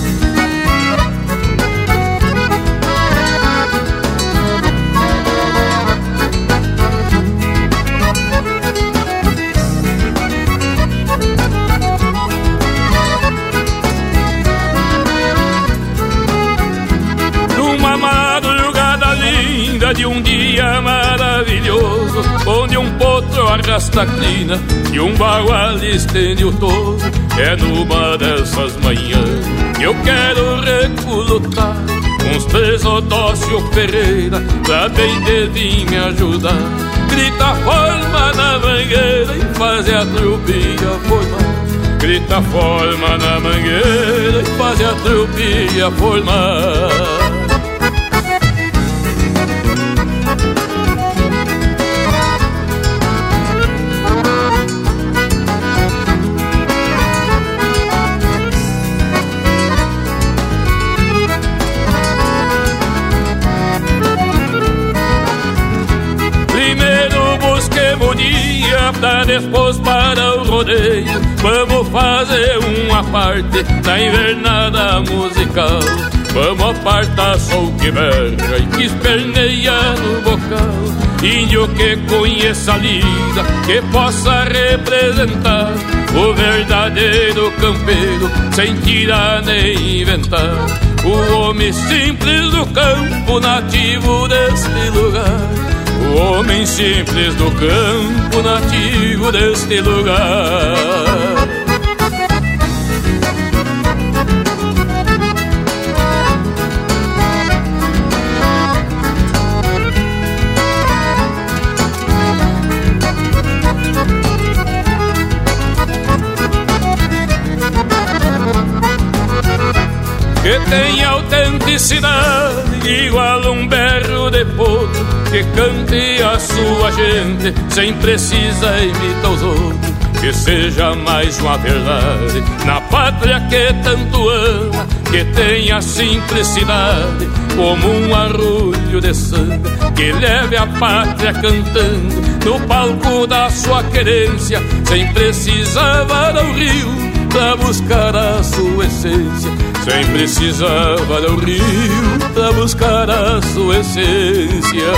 Speaker 22: Crina e um bagual estende o touro. É numa dessas manhãs que eu quero recolutar uns três Odócio Ferreira pra bem de vir me ajudar. Grita forma na mangueira e fazer a trupinha formar. Grita forma na mangueira e fazer a trupinha formar. Pra depois para o rodeio. Vamos fazer uma parte na invernada musical. Vamos apartar sol que berra e que esperneia no bocal. Índio que conheça a lida, que possa representar o verdadeiro campeiro, sem tirar nem inventar. O homem simples do campo, nativo deste lugar homem simples do campo nativo deste lugar. Que tem autenticidade igual um berro depois que cante a sua gente sem precisar imitar os outros. Que seja mais uma verdade na pátria que tanto ama, que tenha simplicidade como um arrulho de sangue, que leve a pátria cantando no palco da sua querência, sem precisar varar o rio pra buscar a sua essência, sem precisar varar o rio pra buscar a sua essência.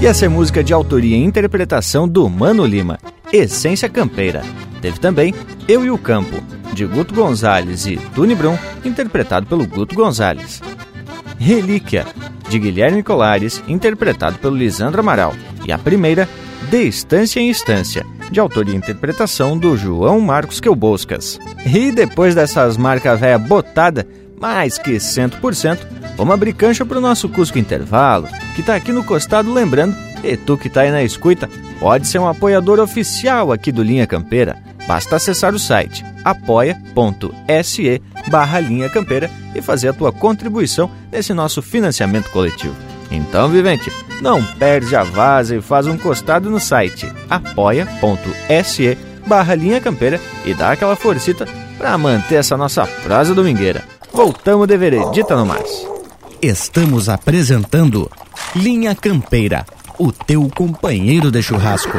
Speaker 2: E essa é música de autoria e interpretação do Mano Lima, Essência Campeira. Teve também Eu e o Campo, de Guto Gonzalez e Tuni Brum, interpretado pelo Guto Gonzalez. Relíquia, de Guilherme Colares, interpretado pelo Lisandro Amaral. E a primeira, De Estância em Estância, de autoria e interpretação do João Marcos Queuboscas. E depois dessas marcas véia botada, mais que 100%, vamos abrir cancha pro nosso Cusco Intervalo, que tá aqui no costado lembrando, e tu que tá aí na escuta, pode ser um apoiador oficial aqui do Linha Campeira. Basta acessar o site apoia.se barra Linha Campeira e fazer a tua contribuição nesse nosso financiamento coletivo. Então, vivente, não perde a vaza e faz um costado no site apoia.se barra Linha Campeira e dá aquela forcita para manter essa nossa prosa domingueira. Voltamos de veredita no mais.
Speaker 23: Estamos apresentando Linha Campeira, o teu companheiro de churrasco.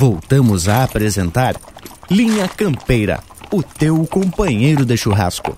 Speaker 23: Voltamos a apresentar Linha Campeira, o teu companheiro de churrasco.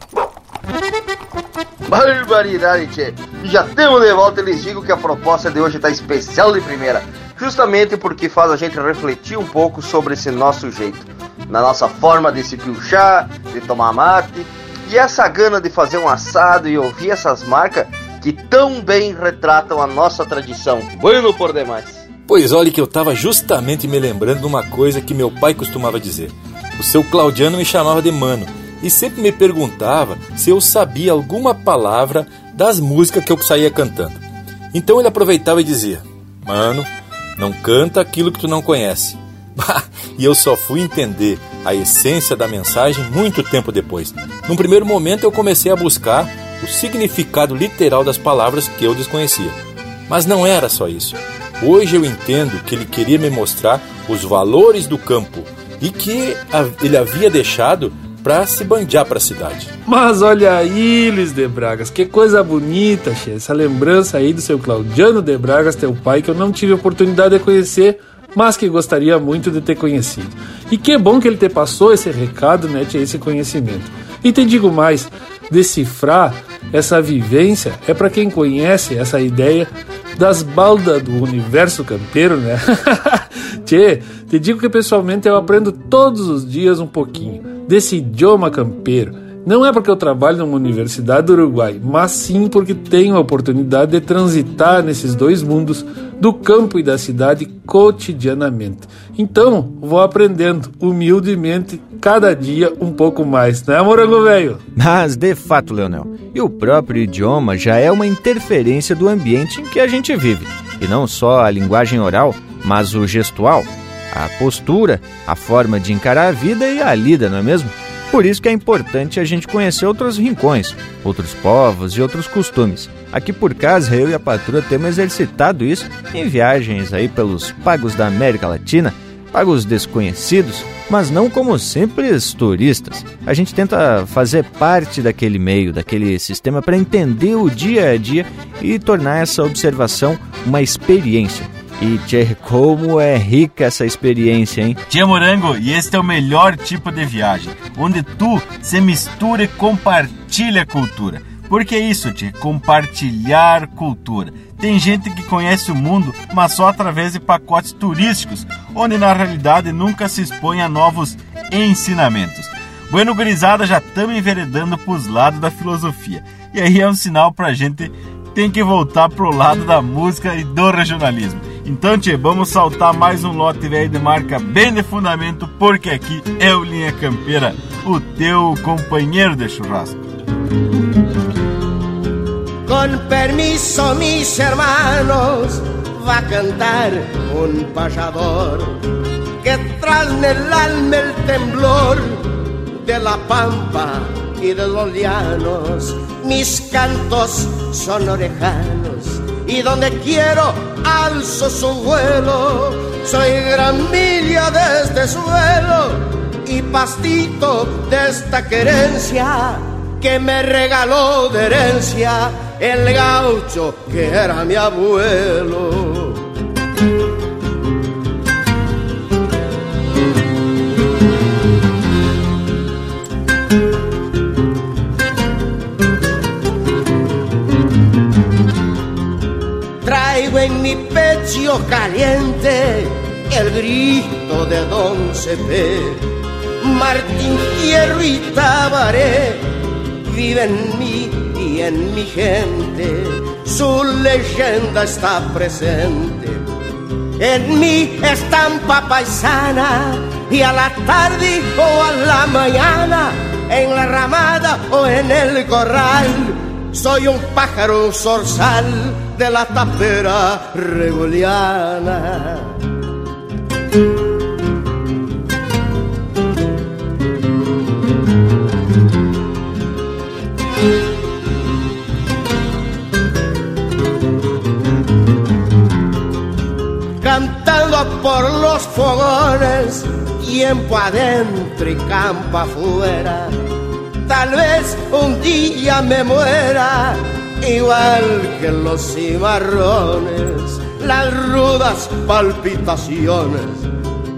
Speaker 4: Barbaridade, tchê. Já temos de volta, eles digam que a proposta de hoje está especial de primeira. Justamente porque faz a gente refletir um pouco sobre esse nosso jeito. Na nossa forma de se pilchar, de tomar mate. E essa gana de fazer um assado e ouvir essas marcas que tão bem retratam a nossa tradição. Bueno por demais.
Speaker 1: Pois olhe que eu estava justamente me lembrando de uma coisa que meu pai costumava dizer. O seu Claudiano me chamava de mano e sempre me perguntava se eu sabia alguma palavra das músicas que eu saía cantando. Então ele aproveitava e dizia: Mano, não canta aquilo que tu não conhece. e eu só fui entender a essência da mensagem muito tempo depois. Num primeiro momento eu comecei a buscar o significado literal das palavras que eu desconhecia. Mas não era só isso. Hoje eu entendo que ele queria me mostrar os valores do campo e que ele havia deixado para se bandear para a cidade.
Speaker 6: Mas olha aí, Luiz de Bragas, que coisa bonita, che. essa lembrança aí do seu Claudiano de Bragas, teu pai, que eu não tive oportunidade de conhecer, mas que gostaria muito de ter conhecido. E que bom que ele te passou esse recado, né, esse conhecimento. E te digo mais, decifrar essa vivência é para quem conhece essa ideia das baldas do universo campeiro, né? Tchê, te digo que pessoalmente eu aprendo todos os dias um pouquinho desse idioma campeiro não é porque eu trabalho numa universidade do Uruguai, mas sim porque tenho a oportunidade de transitar nesses dois mundos, do campo e da cidade, cotidianamente. Então, vou aprendendo humildemente cada dia um pouco mais, né, morango velho?
Speaker 2: Mas, de fato, Leonel, e o próprio idioma já é uma interferência do ambiente em que a gente vive. E não só a linguagem oral, mas o gestual, a postura, a forma de encarar a vida e a lida, não é mesmo? Por isso que é importante a gente conhecer outros rincões, outros povos e outros costumes. Aqui por casa, eu e a patroa temos exercitado isso em viagens aí pelos pagos da América Latina, pagos desconhecidos, mas não como simples turistas. A gente tenta fazer parte daquele meio, daquele sistema para entender o dia a dia e tornar essa observação uma experiência e tchê, como é rica essa experiência, hein?
Speaker 5: Tia Morango, e este é o melhor tipo de viagem, onde tu se mistura e compartilha a cultura. Porque é isso, tia, compartilhar cultura. Tem gente que conhece o mundo, mas só através de pacotes turísticos, onde na realidade nunca se expõe a novos ensinamentos. Bueno, gurizada, já estamos enveredando pros lados da filosofia. E aí é um sinal pra gente tem que voltar pro lado da música e do regionalismo. Então, tchê, vamos saltar mais um lote velho de marca bem de fundamento, porque aqui é o Linha Campeira, o teu companheiro de churrasco.
Speaker 24: Con permiso, mis hermanos, a cantar un payador que tras el alma el temblor de la pampa y de los llanos. Mis cantos son orejanos y donde quiero alzo su vuelo. Soy gramilla de este suelo y pastito de esta querencia que me regaló de herencia el gaucho que era mi abuelo. En mi pecho caliente el grito de Don Cepé, Martín Hierro y Tabaré vive en mí y en mi gente, su leyenda está presente. En mi estampa paisana y a la tarde o a la mañana, en la ramada o en el corral, soy un pájaro zorzal de la tapera reguliana. cantando por los fogones, tiempo adentro y campo afuera. Tal vez un día me muera, igual que los cimarrones, las rudas palpitaciones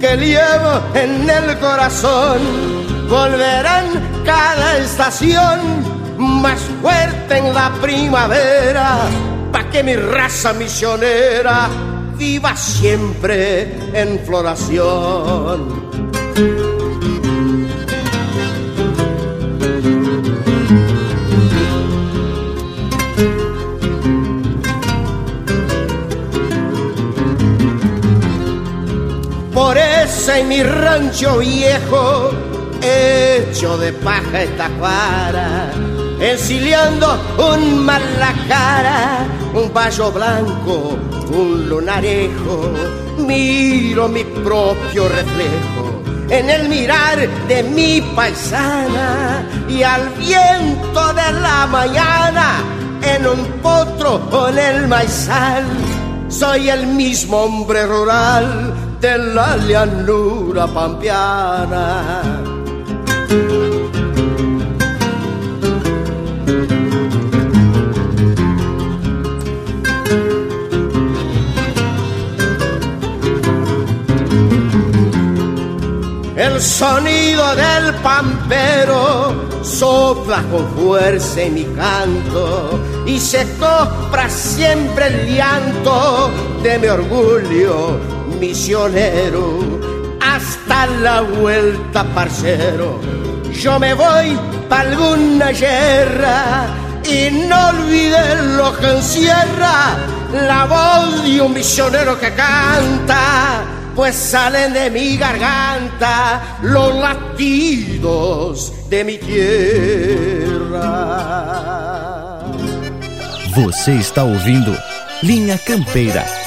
Speaker 24: que llevo en el corazón volverán cada estación más fuerte en la primavera, pa' que mi raza misionera viva siempre en floración. Eso en mi rancho viejo, hecho de paja esta tacuara, ensiliando un mal la cara, un payo blanco, un lunarejo, miro mi propio reflejo en el mirar de mi paisana y al viento de la mañana en un potro en el maizal. Soy el mismo hombre rural de la llanura pampeana. El sonido del pampero sopla con fuerza en mi canto y se copra siempre el llanto de mi orgullo misionero. Hasta la vuelta, parcero, yo me voy para alguna guerra y no olviden lo que encierra la voz de un misionero que canta pues salen de mi garganta los latidos de mi tierra.
Speaker 2: Você está ouvindo Linha Campeira,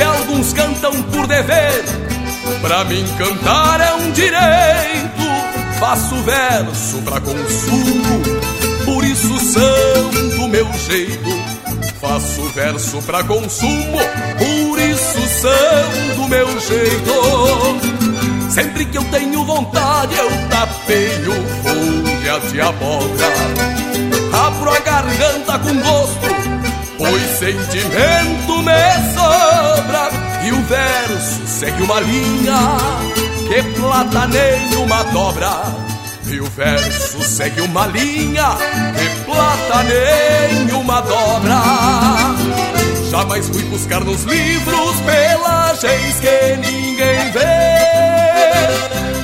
Speaker 22: Se alguns cantam por dever, pra mim cantar é um direito. Faço verso para consumo, por isso do meu jeito.
Speaker 25: faço verso pra consumo, por isso do meu jeito. Sempre que eu tenho vontade, eu tapeio folha de abóbora. Abro a garganta com gosto, pois sentimento me sobra. E o verso segue uma linha que plata nenhuma dobra. E o verso segue uma linha que plata nenhuma dobra. Jamais fui buscar nos livros pelagens que ninguém vê.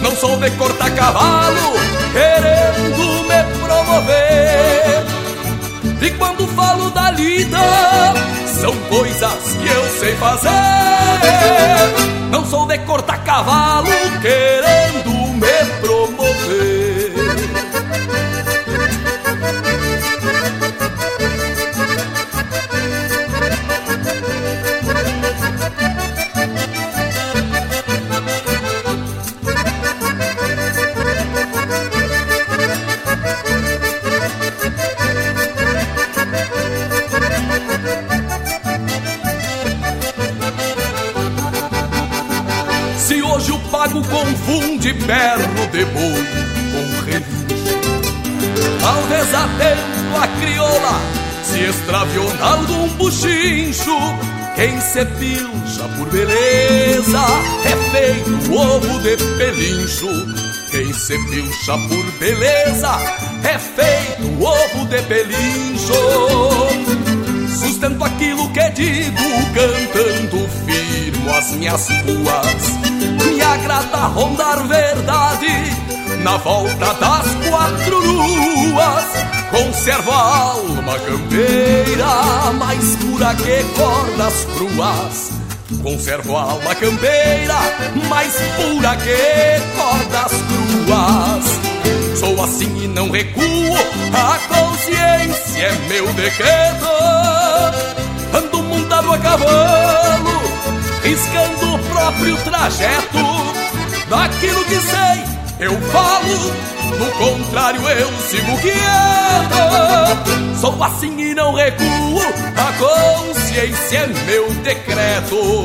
Speaker 25: Não sou de cortar cavalo querendo me promover. E quando falo da lida, são coisas que eu sei fazer. Não sou de cortar cavalo querendo berro de boi com relincho Talvez atento a crioula se extraviou nalgum buchincho. Quem se pilcha por beleza é feito ovo de pelincho. Quem se pilcha por beleza é feito ovo de pelincho. Sustento aquilo que digo cantando firmo as minhas ruas agrada rondar verdade na volta das quatro luas. Conservo a alma campeira, mais pura que cordas cruas. Conservo a alma campeira, mais pura que cordas cruas. Sou assim e não recuo, a consciência é meu decreto. Ando montado a cavalo, riscando o próprio trajeto. Daquilo que sei, eu falo, no contrário eu sigo quieto. Sou assim e não recuo, a consciência é meu decreto.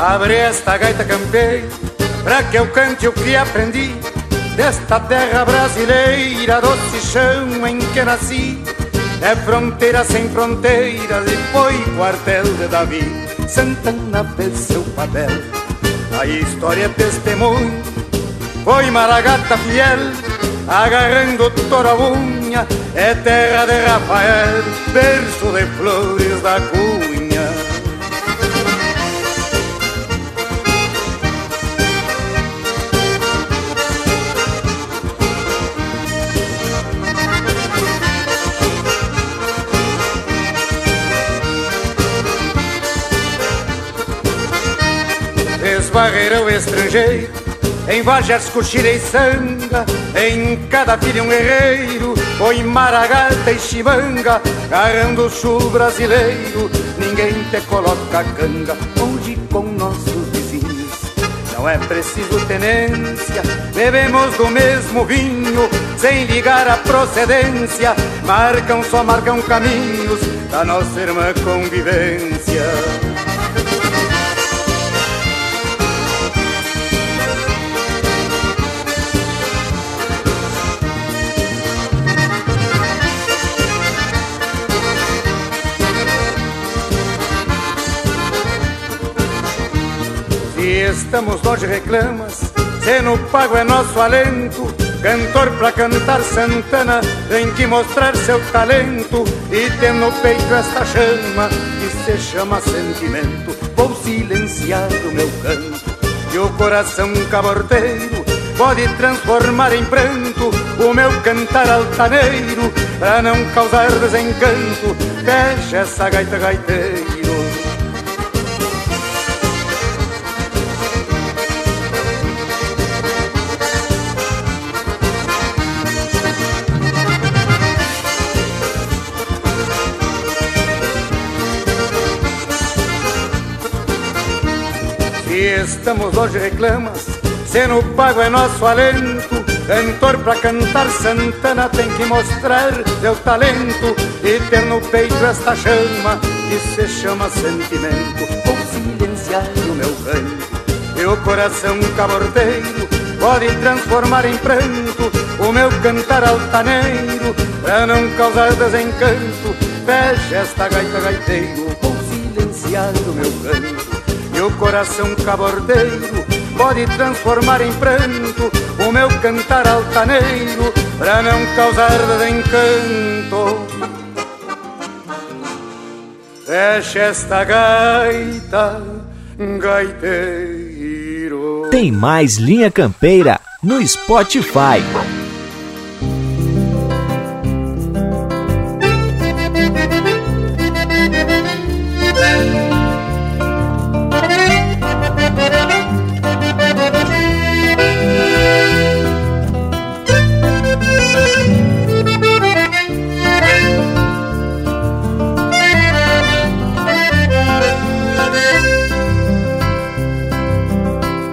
Speaker 26: Abre esta gaita campeira para que eu cante o que aprendi desta terra brasileira, doce chão em que nasci. É fronteira sem fronteiras e foi quartel de Davi. Santana fez seu papel, a história é testemunho. Foi Maragata fiel, agarrando toda a unha. É terra de Rafael, berço de flores da cunha. Esbarreirão estrangeiro Em Coxilha e Sanga Em cada filho um guerreiro Oi, maragata e chimanga, agarrando o sul brasileiro, ninguém te coloca canga, onde com nossos vizinhos. Não é preciso tenência, bebemos do mesmo vinho, sem ligar a procedência, marcam, só marcam caminhos da nossa irmã convivência. Estamos longe reclamas, se no pago é nosso alento. Cantor pra cantar Santana tem que mostrar seu talento e ter no peito esta chama que se chama sentimento. Vou silenciar o meu canto e o coração caborteiro pode transformar em pranto o meu cantar altaneiro pra não causar desencanto. Fecha essa gaita gaiteiro estamos hoje reclamas, se no pago é nosso alento. Cantor pra cantar Santana tem que mostrar seu talento e ter no peito esta chama que se chama sentimento. Vou silenciar o meu canto e o coração cabordeiro pode transformar em pranto o meu cantar altaneiro pra não causar desencanto. Fecha esta gaita gaiteiro, vou silenciar o meu canto o coração cabordeiro pode transformar em pranto o meu cantar altaneiro para não causar desencanto. Fecha esta gaita, gaiteiro.
Speaker 2: Tem mais linha campeira no Spotify.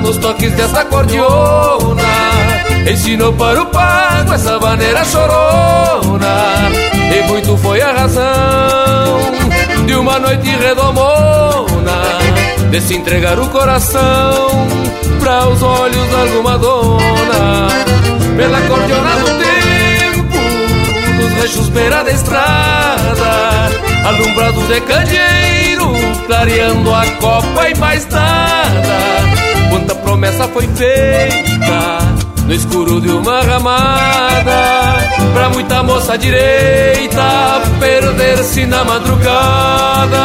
Speaker 22: nos toques dessa cordiona Ensinou para o pago essa maneira chorona. E muito foi a razão de uma noite redomona De se entregar o coração para os olhos de alguma dona Pela cordiona do tempo, nos rechos beira da estrada Alumbrado de candeeiro, clareando a copa e mais nada. Quanta promessa foi feita no escuro de uma ramada. Pra muita moça direita perder-se na madrugada.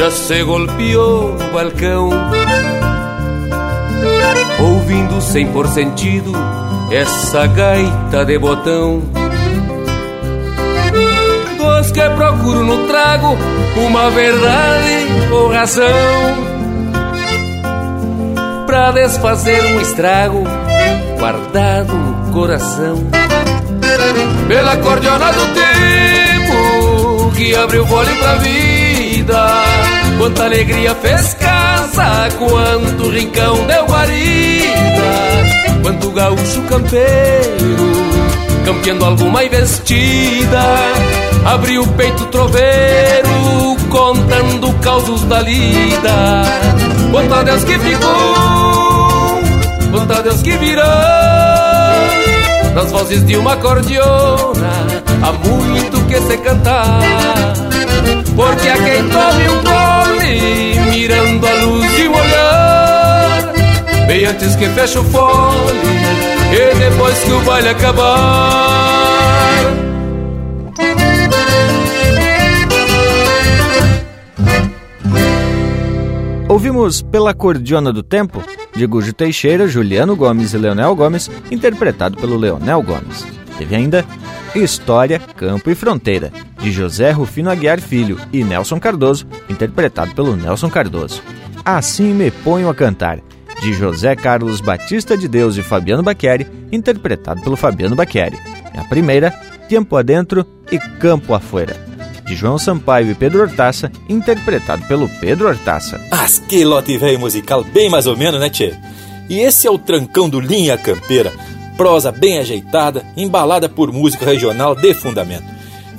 Speaker 22: Já se golpeou no balcão. Ouvindo sem por sentido essa gaita de botão. Dos que procuro no trago uma verdade ou razão. Pra desfazer um estrago guardado no coração. Pela cordiona do tempo que abriu fole pra vida. Quanta alegria fez casa, quanto rincão deu guarida. Quanto gaúcho campeiro, campeando alguma investida. Abriu o peito troveiro ando contando causos da lida. Quanto a Deus que ficou, quanto a Deus que virá. Nas vozes de uma cordiona, há muito que se cantar. Porque a quem um gole, mirando a luz de um olhar. Bem antes que feche o fole, e depois que o baile acabar.
Speaker 2: Ouvimos Pela Cordiona do Tempo, de Gujo Teixeira, Juliano Gomes e Leonel Gomes, interpretado pelo Leonel Gomes. Teve ainda História, Campo e Fronteira, de José Rufino Aguiar Filho e Nelson Cardoso, interpretado pelo Nelson Cardoso. Assim Me Ponho a Cantar, de José Carlos Batista de Deus e Fabiano Baqueri, interpretado pelo Fabiano Baqueri. A primeira, Tempo Adentro e Campo Afuera de João Sampaio e Pedro Hortaça, interpretado pelo Pedro Hortaça.
Speaker 1: As que lote velho musical, bem mais ou menos, né, tchê? E esse é o trancão do Linha Campeira, prosa bem ajeitada, embalada por música regional de fundamento.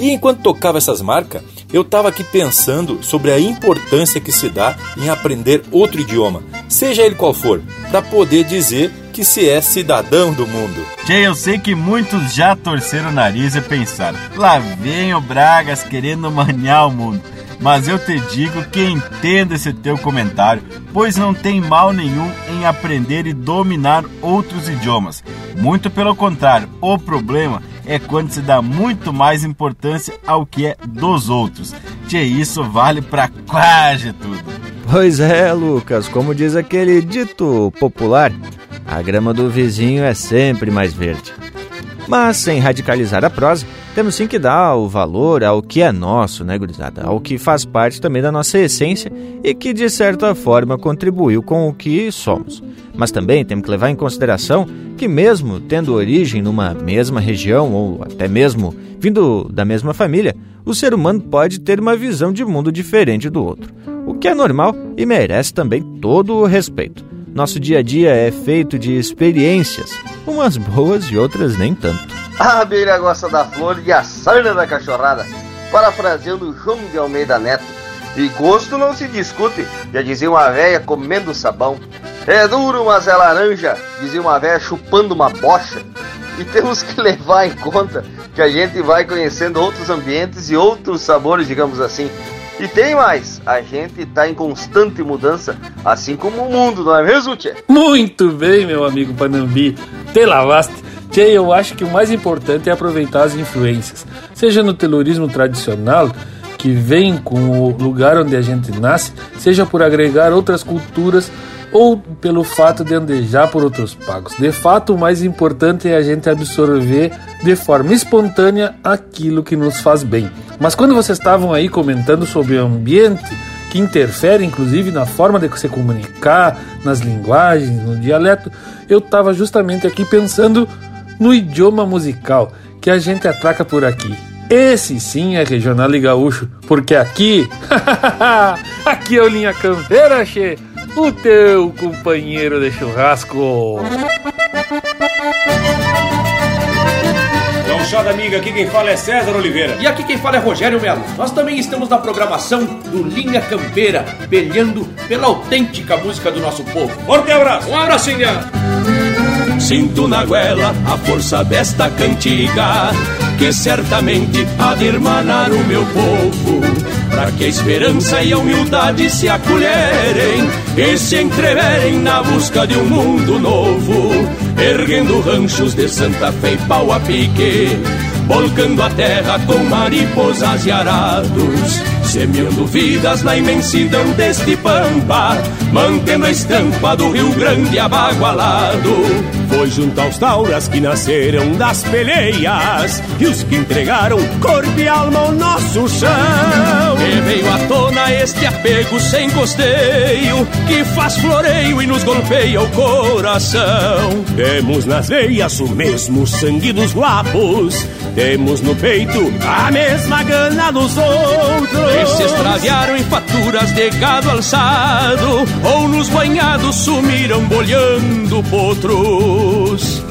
Speaker 1: E enquanto tocava essas marcas, eu estava aqui pensando sobre a importância que se dá em aprender outro idioma, seja ele qual for, para poder dizer que se é cidadão do mundo.
Speaker 5: Tchê, eu sei que muitos já torceram o nariz e pensaram: lá vem o Bragas querendo manhar o mundo. Mas eu te digo que entendo esse teu comentário, pois não tem mal nenhum em aprender e dominar outros idiomas. Muito pelo contrário, o problema é quando se dá muito mais importância ao que é dos outros. Tchê, isso vale para quase tudo.
Speaker 2: Pois é, Lucas, como diz aquele dito popular, a grama do vizinho é sempre mais verde. Mas sem radicalizar a prosa, temos sim que dar o valor ao que é nosso, né, gurizada? Ao que faz parte também da nossa essência e que de certa forma contribuiu com o que somos. Mas também temos que levar em consideração que, mesmo tendo origem numa mesma região ou até mesmo vindo da mesma família, o ser humano pode ter uma visão de mundo diferente do outro, o que é normal e merece também todo o respeito. Nosso dia a dia é feito de experiências, umas boas e outras nem tanto.
Speaker 4: A abelha gosta da flor e a sarna da cachorrada, parafraseando João de Almeida Neto. E gosto não se discute, já dizia uma véia comendo sabão. É duro, mas é laranja, dizia uma véia chupando uma bocha. E temos que levar em conta que a gente vai conhecendo outros ambientes e outros sabores, digamos assim. E tem mais, a gente está em constante mudança, assim como o mundo, não é mesmo, Tchê?
Speaker 6: Muito bem, meu amigo Panambi, te lavaste. Tchê, eu acho que o mais importante é aproveitar as influências, seja no terrorismo tradicional, que vem com o lugar onde a gente nasce, seja por agregar outras culturas ou pelo fato de andejar por outros pagos. De fato, o mais importante é a gente absorver de forma espontânea aquilo que nos faz bem. Mas quando vocês estavam aí comentando sobre o ambiente, que interfere inclusive na forma de se comunicar, nas linguagens, no dialeto, eu estava justamente aqui pensando no idioma musical que a gente atraca por aqui. Esse sim é regional e gaúcho, porque aqui, aqui é o Linha Campeira, che o teu companheiro de churrasco.
Speaker 8: Gauchada amiga, aqui quem fala é César Oliveira.
Speaker 27: E aqui quem fala é Rogério Melo. Nós também estamos na programação do Linha Campeira, peleando pela autêntica música do nosso povo.
Speaker 8: Forte abraço!
Speaker 27: Um abracinho!
Speaker 25: Sinto na goela a força desta cantiga que certamente há de irmanar o meu povo, para que a esperança e a humildade se acolherem e se entreverem na busca de um mundo novo, erguendo ranchos de Santa Fé e pau a pique, volcando a terra com mariposas e arados semeando vidas na imensidão deste pampa, mantendo a estampa do Rio Grande abagualado. Foi junto aos tauras que nasceram das peleias e os que entregaram corpo e alma ao nosso chão. E veio à tona este apego sem costeio que faz floreio e nos golpeia o coração. Temos nas veias o mesmo sangue dos guapos, temos no peito a mesma gana dos outros que se extraviaram em faturas de gado alçado ou nos banhados sumiram bolhando luz.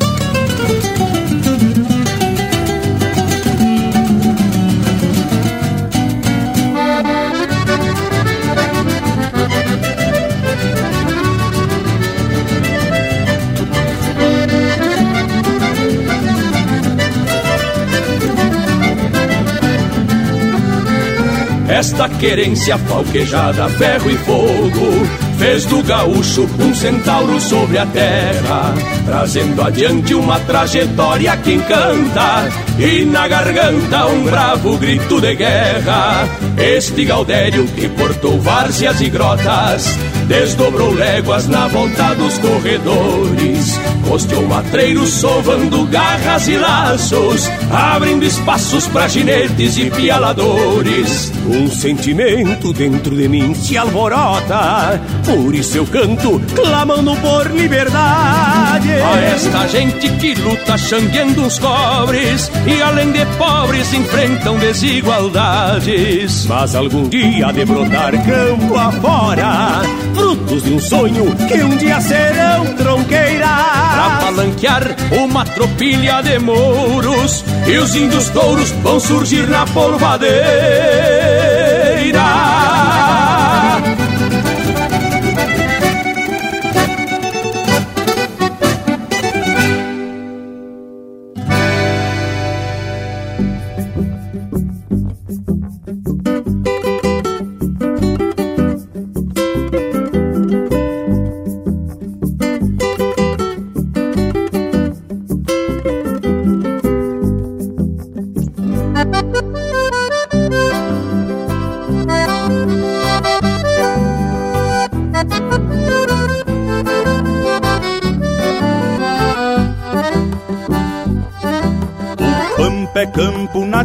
Speaker 25: Esta querência falquejada, ferro e fogo fez do gaúcho um centauro sobre a terra, trazendo adiante uma trajetória que encanta, e na garganta um bravo grito de guerra. Este Gaudério que portou várzeas e grotas, desdobrou léguas na volta dos corredores, costeou matreiros sovando garras e laços, abrindo espaços para ginetes e pialadores. Um sentimento dentro de mim se alvorota, por isso eu canto, clamando por liberdade. A esta gente que luta xangueando os cobres, e além de pobres enfrentam desigualdades. Mas algum dia de brotar campo afora, frutos de um sonho que um dia serão tronqueiras. Pra palanquear uma tropilha de mouros, e os índios touros vão surgir na polvadeira.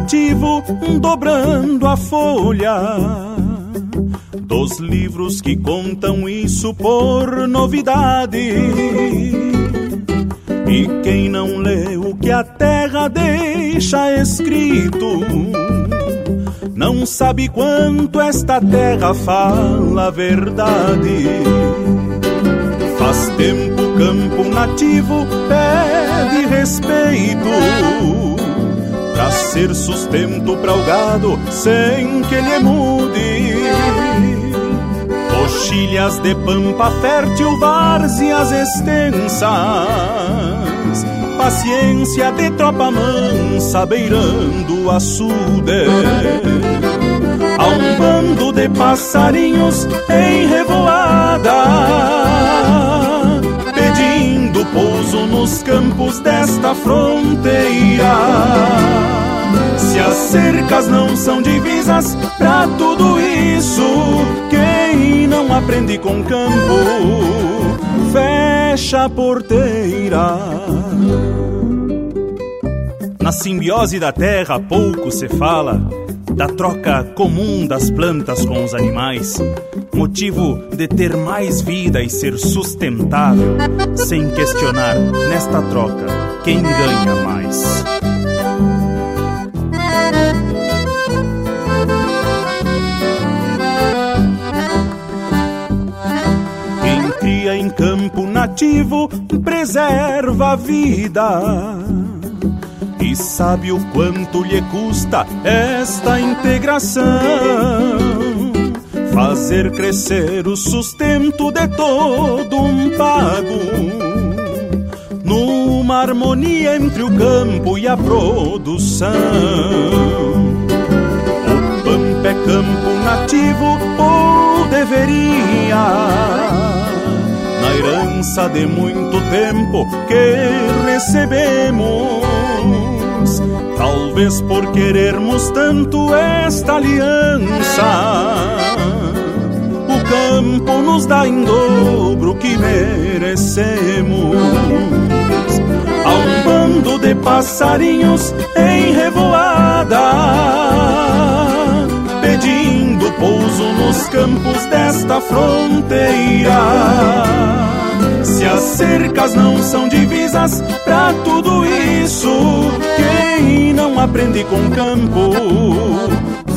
Speaker 28: Nativo dobrando a folha dos livros que contam isso por novidade. E quem não lê o que a terra deixa escrito, não sabe quanto esta terra fala a verdade. Faz tempo o campo nativo pede respeito Pra ser sustento para o gado sem que ele mude. Coxilhas de pampa fértil, várzeas extensas Paciência de tropa mansa beirando o açude Há um bando de passarinhos em revoada nos campos desta fronteira se as cercas não são divisas pra tudo isso, quem não aprende com campo, fecha a porteira. Na simbiose da terra pouco se fala da troca comum das plantas com os animais, motivo de ter mais vida e ser sustentável, sem questionar nesta troca quem ganha mais. em campo nativo preserva a vida. E sabe o quanto lhe custa esta integração? Fazer crescer o sustento de todo um pago. Numa harmonia entre o campo e a produção. O pampa é campo nativo ou deveria na herança de muito tempo que recebemos. Talvez por querermos tanto esta aliança, campo nos dá em dobro o que merecemos. Há um bando de passarinhos em revoada, pedindo pouso nos campos desta fronteira. Se as cercas não são divisas pra tudo isso, quem não aprende com campo,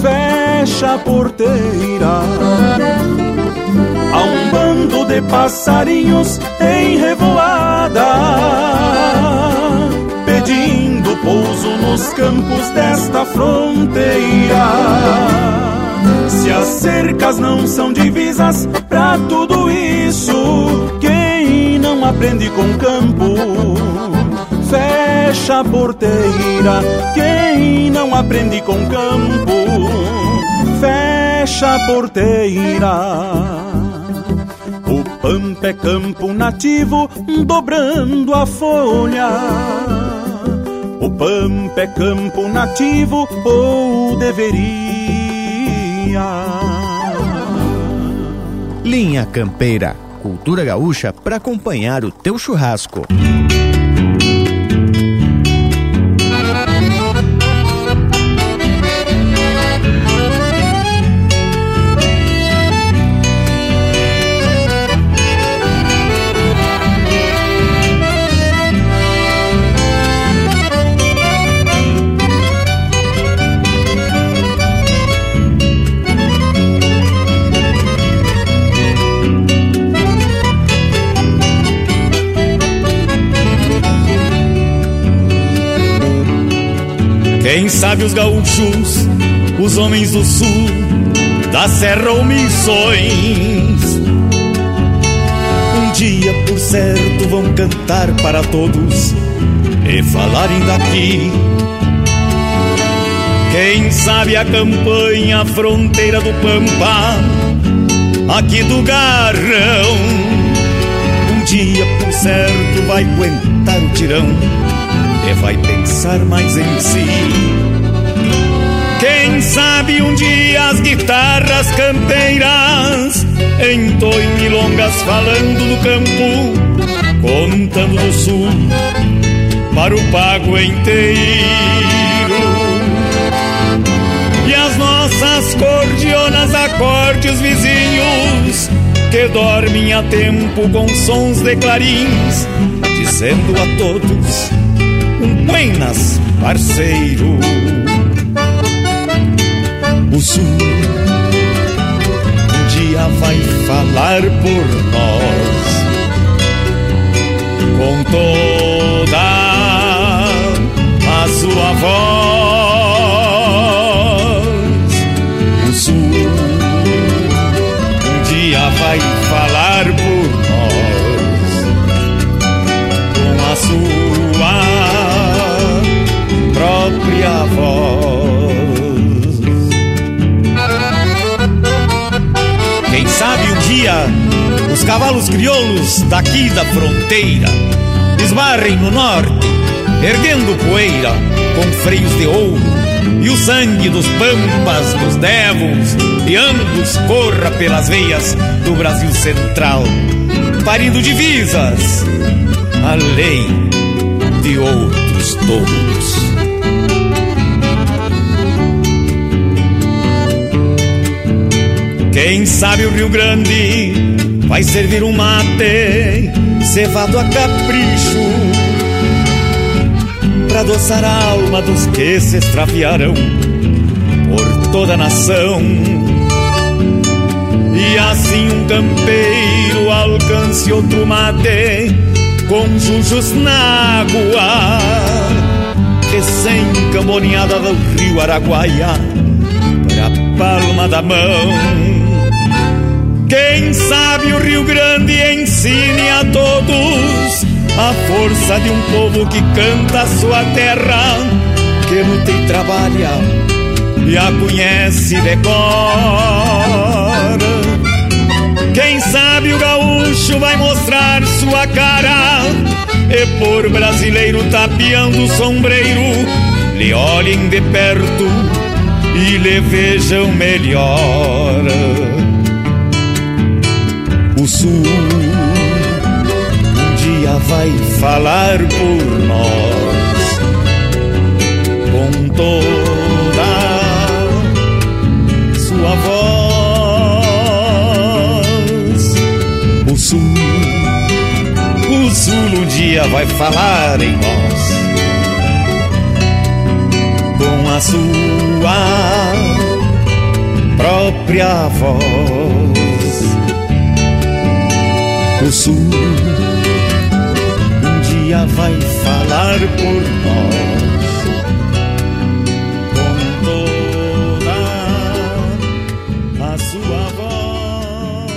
Speaker 28: fecha a porteira. Há um bando de passarinhos em revoada, pedindo pouso nos campos desta fronteira. Se as cercas não são divisas pra tudo isso, quem não aprende com campo, fecha a porteira. Quem não aprende com campo, fecha gaúcha porteira. Pampa é campo nativo dobrando a folha. O pampa é campo nativo ou deveria.
Speaker 29: Linha Campeira, cultura gaúcha para acompanhar o teu churrasco.
Speaker 28: Quem sabe os gaúchos, os homens do sul, da serra ou missões. Um dia, por certo, vão cantar para todos e falarem daqui. Quem sabe a campanha, a fronteira do Pampa, aqui do Garrão. Um dia, por certo, vai aguentar o tirão e vai pensar mais em si. Quem sabe um dia as guitarras campeiras entoem milongas falando do campo, contando do sul para o pago inteiro. E as nossas cordionas acorde os vizinhos que dormem a tempo com sons de clarins, dizendo a todos buenas, parceiro. O sul um dia vai falar por nós com toda a sua voz. Os cavalos crioulos daqui da fronteira esbarrem no norte, erguendo poeira com freios de ouro. E o sangue dos pampas, dos devos e ambos corra pelas veias do Brasil Central, parindo divisas além de outros touros. Quem sabe o Rio Grande vai servir um mate cevado a capricho para adoçar a alma dos que se extraviaram por toda a nação. E assim um campeiro alcance outro mate com jujos na água, recém-camboneada do rio Araguaia, pra palma da mão. Quem sabe o Rio Grande ensine a todos a força de um povo que canta a sua terra, que luta e trabalha e a conhece de cor. Quem sabe o gaúcho vai mostrar sua cara e por brasileiro tapeando o sombreiro, lhe olhem de perto e lhe vejam melhor sul. Um dia vai falar por nós. Com toda sua voz. O sul, o sul um dia vai falar em nós. Com a sua própria voz o sul um dia vai falar por nós com toda a sua voz.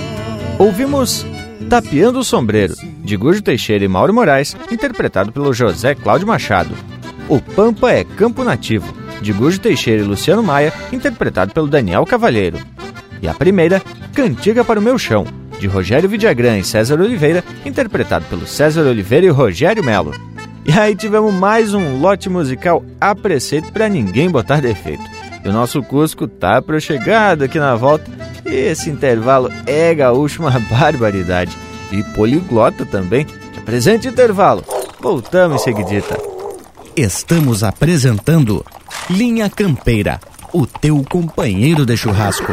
Speaker 2: Ouvimos Tapeando o Sombreiro, de Gujo Teixeira e Mauro Moraes, interpretado pelo José Cláudio Machado. O Pampa é Campo Nativo, de Gujo Teixeira e Luciano Maia, interpretado pelo Daniel Cavalheiro. E a primeira, Cantiga para o Meu Chão, de Rogério Vidagrã e César Oliveira, interpretado pelo César Oliveira e Rogério Melo. E aí tivemos mais um lote musical a preceito para ninguém botar defeito. E o nosso Cusco tá pro chegado aqui na volta. E esse intervalo é gaúcho uma barbaridade. E poliglota também. Presente intervalo. Voltamos em seguidita.
Speaker 30: Estamos apresentando Linha Campeira, o teu companheiro de churrasco.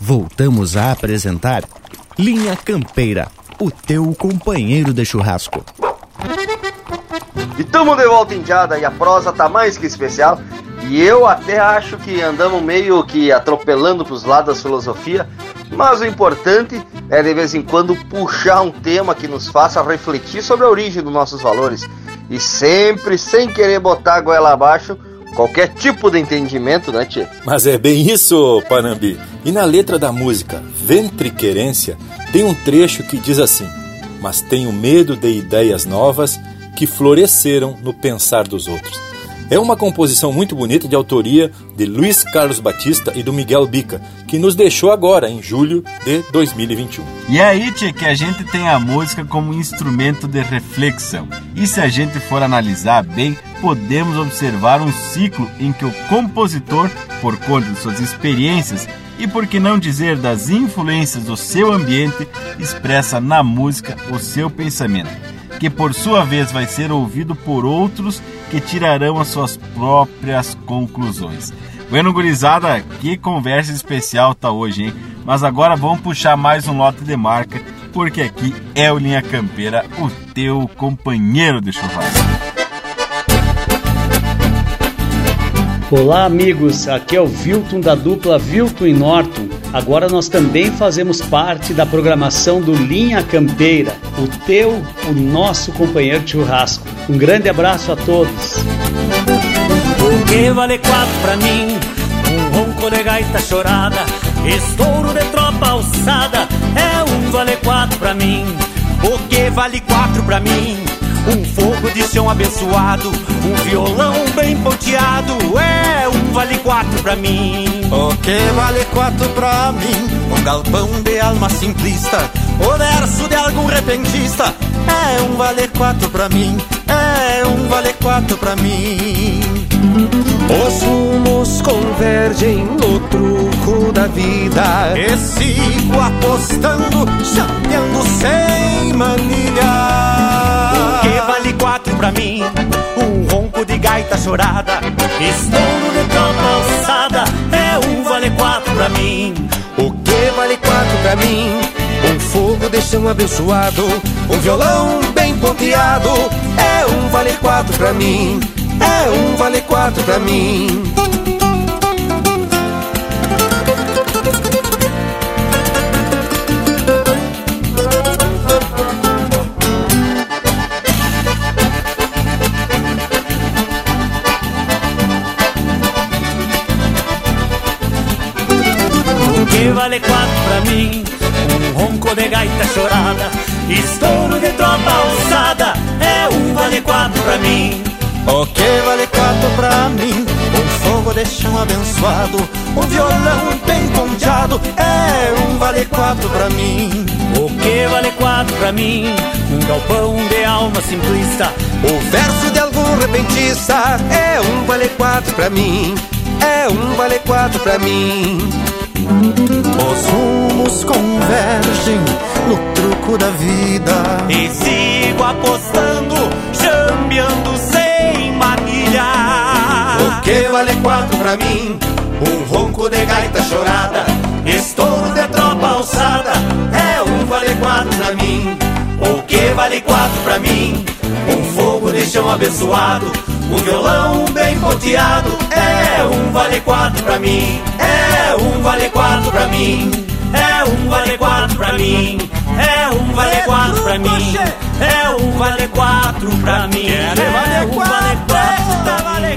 Speaker 30: Voltamos a apresentar Linha Campeira, o teu companheiro de churrasco.
Speaker 4: E tamo de volta indiada e a prosa tá mais que especial. E eu até acho que andamos meio que atropelando pros lados da filosofia, mas o importante é de vez em quando puxar um tema que nos faça refletir sobre a origem dos nossos valores. E sempre sem querer botar a goela abaixo qualquer tipo de entendimento, né, Tio?
Speaker 1: Mas é bem isso, Panambi. E na letra da música Ventre Querência, tem um trecho que diz assim: Mas tenho medo de ideias novas que floresceram no pensar dos outros. É uma composição muito bonita de autoria de Luiz Carlos Batista e do Miguel Bica, que nos deixou agora, em julho de 2021.
Speaker 5: E é aí, tia, que a gente tem a música como instrumento de reflexão. E se a gente for analisar bem, podemos observar um ciclo em que o compositor, por conta de suas experiências e por que não dizer das influências do seu ambiente, expressa na música o seu pensamento que por sua vez vai ser ouvido por outros que tirarão as suas próprias conclusões. Bueno, gurizada, que conversa especial tá hoje, hein? Mas agora vamos puxar mais um lote de marca, porque aqui é o Linha Campeira, o teu companheiro de churrasco.
Speaker 31: Olá, amigos. Aqui é o Vilton da dupla Vilton e Norton. Agora nós também fazemos parte da programação do Linha Campeira, o teu, o nosso companheiro de churrasco. Um grande abraço a todos.
Speaker 32: O que vale quatro pra mim? Um ronco de gaita chorada, estouro de tropa alçada, é um vale quatro pra mim.
Speaker 33: O que vale quatro pra mim? Um fogo de chão abençoado, um violão bem ponteado, é um vale quatro pra mim.
Speaker 34: O que vale quatro pra mim? Um galpão de alma simplista, o verso de algum repentista, é um vale quatro pra mim, é um vale quatro pra mim.
Speaker 35: Os rumos convergem no truco da vida.
Speaker 33: E sigo apostando, chapeando sem manilha. O que vale quatro pra mim? Um ronco de gaita chorada.
Speaker 32: Estouro de tropa alçada, é um vale quatro pra mim.
Speaker 35: O que vale quatro pra mim? Um fogo de chão abençoado, um violão bem ponteado, é um vale quatro pra mim. É um vale quatro pra mim.
Speaker 32: Que vale quatro pra mim? Um ronco de gaita chorada, estouro de tropa alçada, é um vale quatro pra mim.
Speaker 34: O que vale quatro pra mim? Um fogo de chão abençoado, um violão bem ponteado, é um vale quatro pra mim.
Speaker 32: O que vale quatro pra mim? Um galpão de alma simplista,
Speaker 35: o verso de algum repentista, é um vale quatro pra mim, é um vale quatro pra mim.
Speaker 34: Os rumos convergem no truco da vida.
Speaker 33: E sigo apostando, chambeando sem manilha.
Speaker 35: O que vale quatro pra mim?
Speaker 33: Um ronco de gaita chorada, estouro de tropa alçada, é um vale quatro pra mim. O que vale quatro pra mim? Um fogo de chão abençoado, um violão bem ponteado, é um
Speaker 10: vale quatro pra mim, é um vale quatro pra mim, é um vale quatro pra mim, é um vale quatro pra mim, é um vale quatro pra mim, é um vale quatro, vale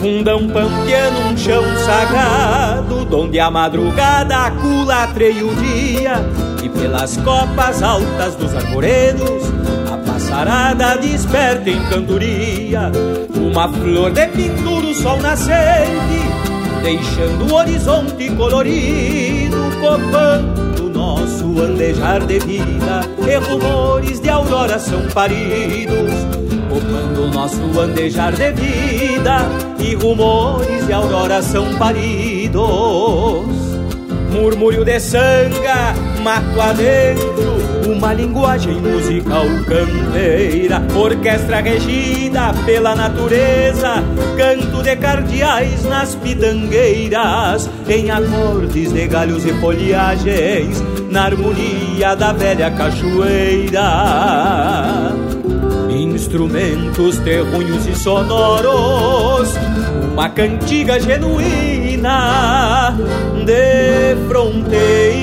Speaker 36: Fundão pampiano, um chão sagrado, donde a madrugada culatreia o dia, e pelas copas altas dos arvoredos, a passarada desperta em cantoria. Uma flor de pintura, o sol nascente, deixando o horizonte colorido, copando nosso andejar de vida, e rumores de aurora são paridos, copando nosso andejar de vida, e rumores de aurora são paridos. Murmúrio de sanga, mato adentro, uma linguagem musical campeira, orquestra regida pela natureza, canto de cardeais nas pitangueiras, em acordes de galhos e folhagens, na harmonia da velha cachoeira. Instrumentos terrunhos e sonoros, uma cantiga genuína de fronteira.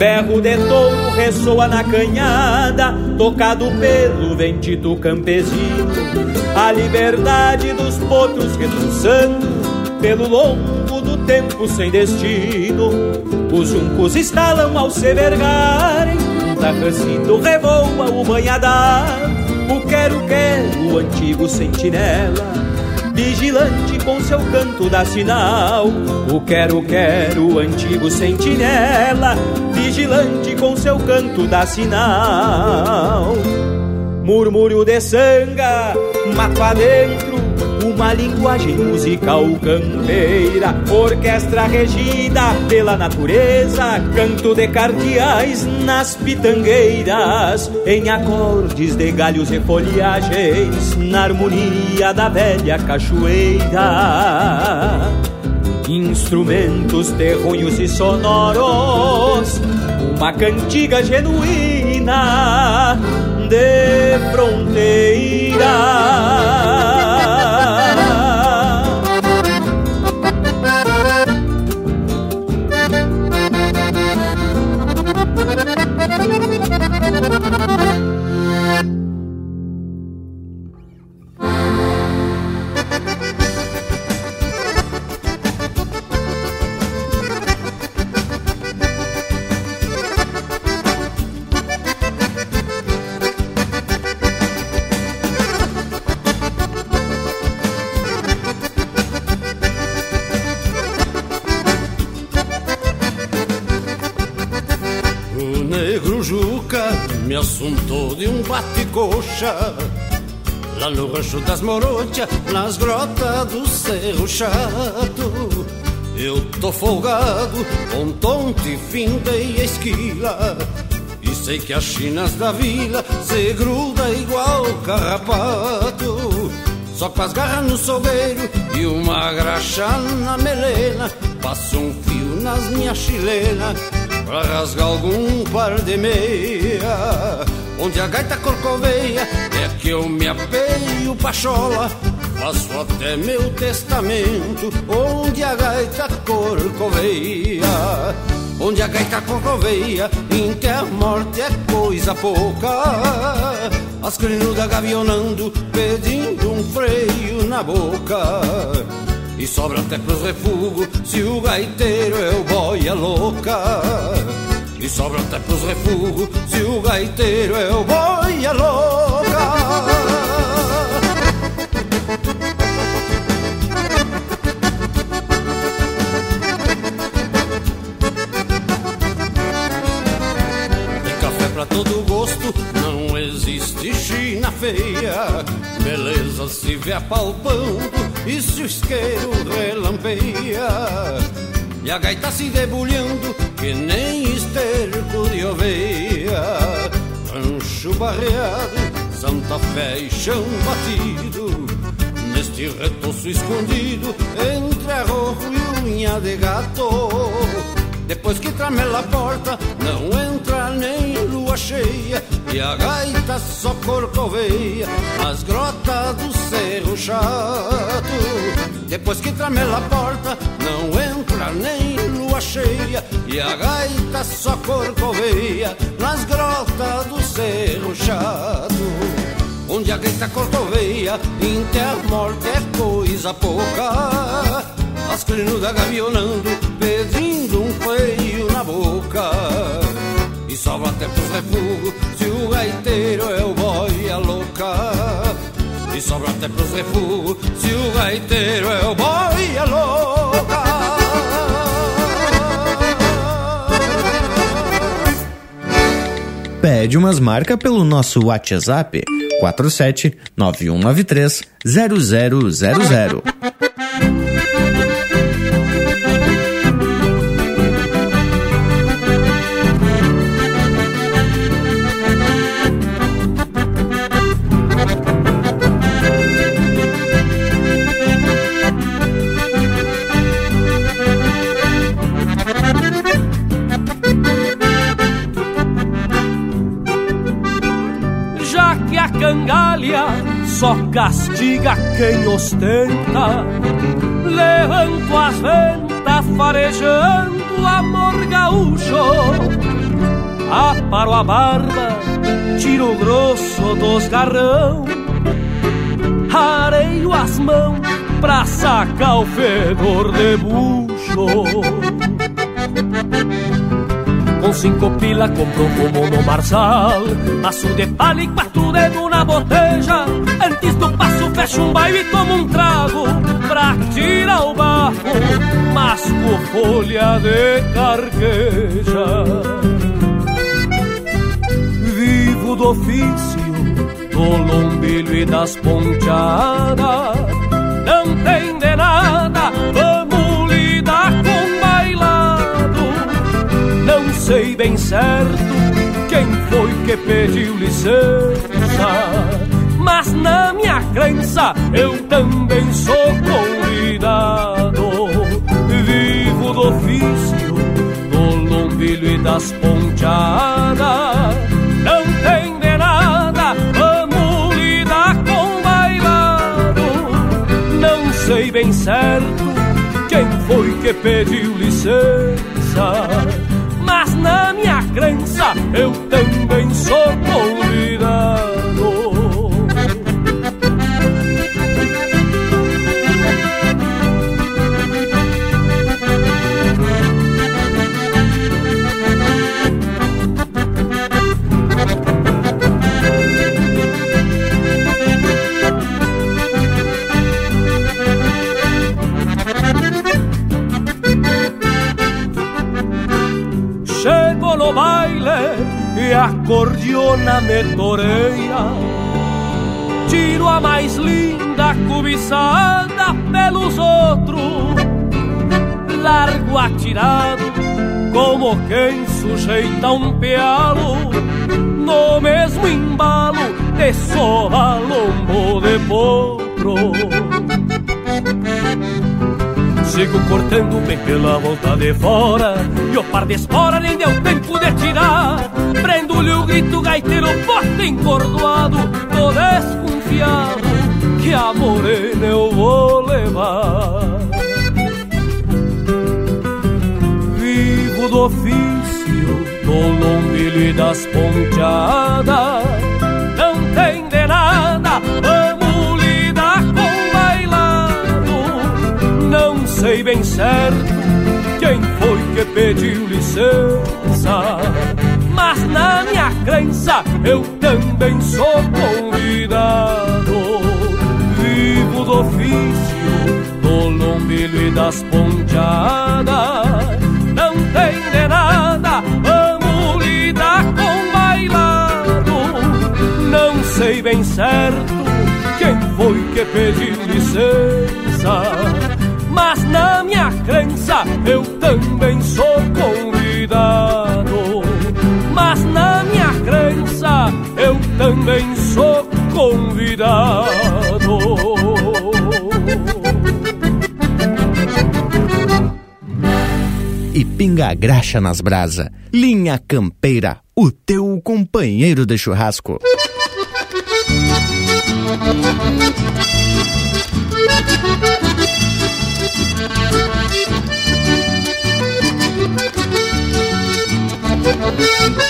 Speaker 36: Berro de touro ressoa na canhada, tocado pelo ventito campesino. A liberdade dos potros reduçando pelo longo do tempo sem destino. Os juncos estalam ao se vergarem, tarrancito revoa o banhadar. O quero-quero, o antigo sentinela vigilante com seu canto dá sinal. O quero, quero, antigo sentinela, vigilante com seu canto dá sinal. Murmúrio de sanga, mato adentro, uma linguagem musical campeira, orquestra regida pela natureza, canto de cardeais nas pitangueiras, em acordes de galhos e folhagens, na harmonia da velha cachoeira. Instrumentos terrunhos e sonoros, uma cantiga genuína de fronteira.
Speaker 10: Rancho das Morontias, nas grotas do Cerro Chato. Eu tô folgado, com tonte, finta e esquila. E sei que as chinas da vila se gruda igual carrapato. Só com as garras no sogueiro e uma graxa na melena Passo um fio nas minhas chilenas Pra rasgar algum par de meia. Onde a gaita corcoveia É que eu me apeio pachola Faço até meu testamento Onde a gaita corcoveia Onde a gaita corcoveia Em que a morte é coisa pouca As crinudas gavionando Pedindo um freio na boca e sobra até pros refugos se o gaiteiro é o boia louca. E sobra até pros refugos se o gaiteiro é o boia louca. Todo gosto, não existe China feia. Beleza se vê apalpando e se o isqueiro relampeia. E a gaita se debulhando que nem esterco de oveia. Rancho barreado, Santa Fé e chão batido. Neste retoço escondido entre arrojo e unha de gato. Depois que tramela a porta, não entra nem lua cheia E a gaita só corcoveia nas grotas do Cerro Chato. Depois que tramela a porta, não entra nem lua cheia E a gaita só corcoveia nas grotas do Cerro Chato. Onde a gaita corcoveia, enterra morte é coisa pouca. As crinudas gavionando, pedindo um freio na boca E sobra até pros refugos se o gaiteiro é o boia louca E sobra até pros refugos se o gaiteiro é o boia louca
Speaker 2: Pede umas marcas pelo nosso WhatsApp 47 9193 0000.
Speaker 25: Só castiga quem ostenta, levanto as ventas farejando amor gaúcho. Aparo a barba, tiro o grosso dos garrão, areio as mãos pra sacar o fedor de bucho. Com cinco pila comprou como no marzal Maço de palha e quatro dedos na boteja Antes do passo fecha um baile e toma um trago. Pra tirar o bafo Masco folha de carqueja Vivo do ofício Do lombilho e das ponteadas bem certo quem foi que pediu licença, mas na minha crença eu também sou convidado. Vivo do ofício, do lombilho e das ponteadas. Não tem de nada, vamos lidar com bailado. Não sei bem certo quem foi que pediu licença eu também sou convidado. A cordiona me toreia Tiro a mais linda cobiçada pelos outros Largo atirado como quem sujeita um pealo No mesmo embalo de soba lombo de potro. Sigo cortando bem pela volta de fora E o par de espora nem deu tempo de tirar Prendo-lhe o grito gaiteiro, bota encordoado Tô desconfiado que a morena eu vou levar. Vivo do ofício, do lombilho e das ponteadas. Não tem de nada, vamos lidar com bailado. Não sei bem certo quem foi que pediu licença, na minha crença eu também sou convidado. Vivo do ofício, do lombilho e das ponteadas. Não tem de nada, vamos lidar com bailado. Não sei bem certo quem foi que pediu licença. Mas na minha crença eu também sou convidado. Convidado.
Speaker 2: E pinga graxa nas brasa. Linha Campeira, o teu companheiro de churrasco.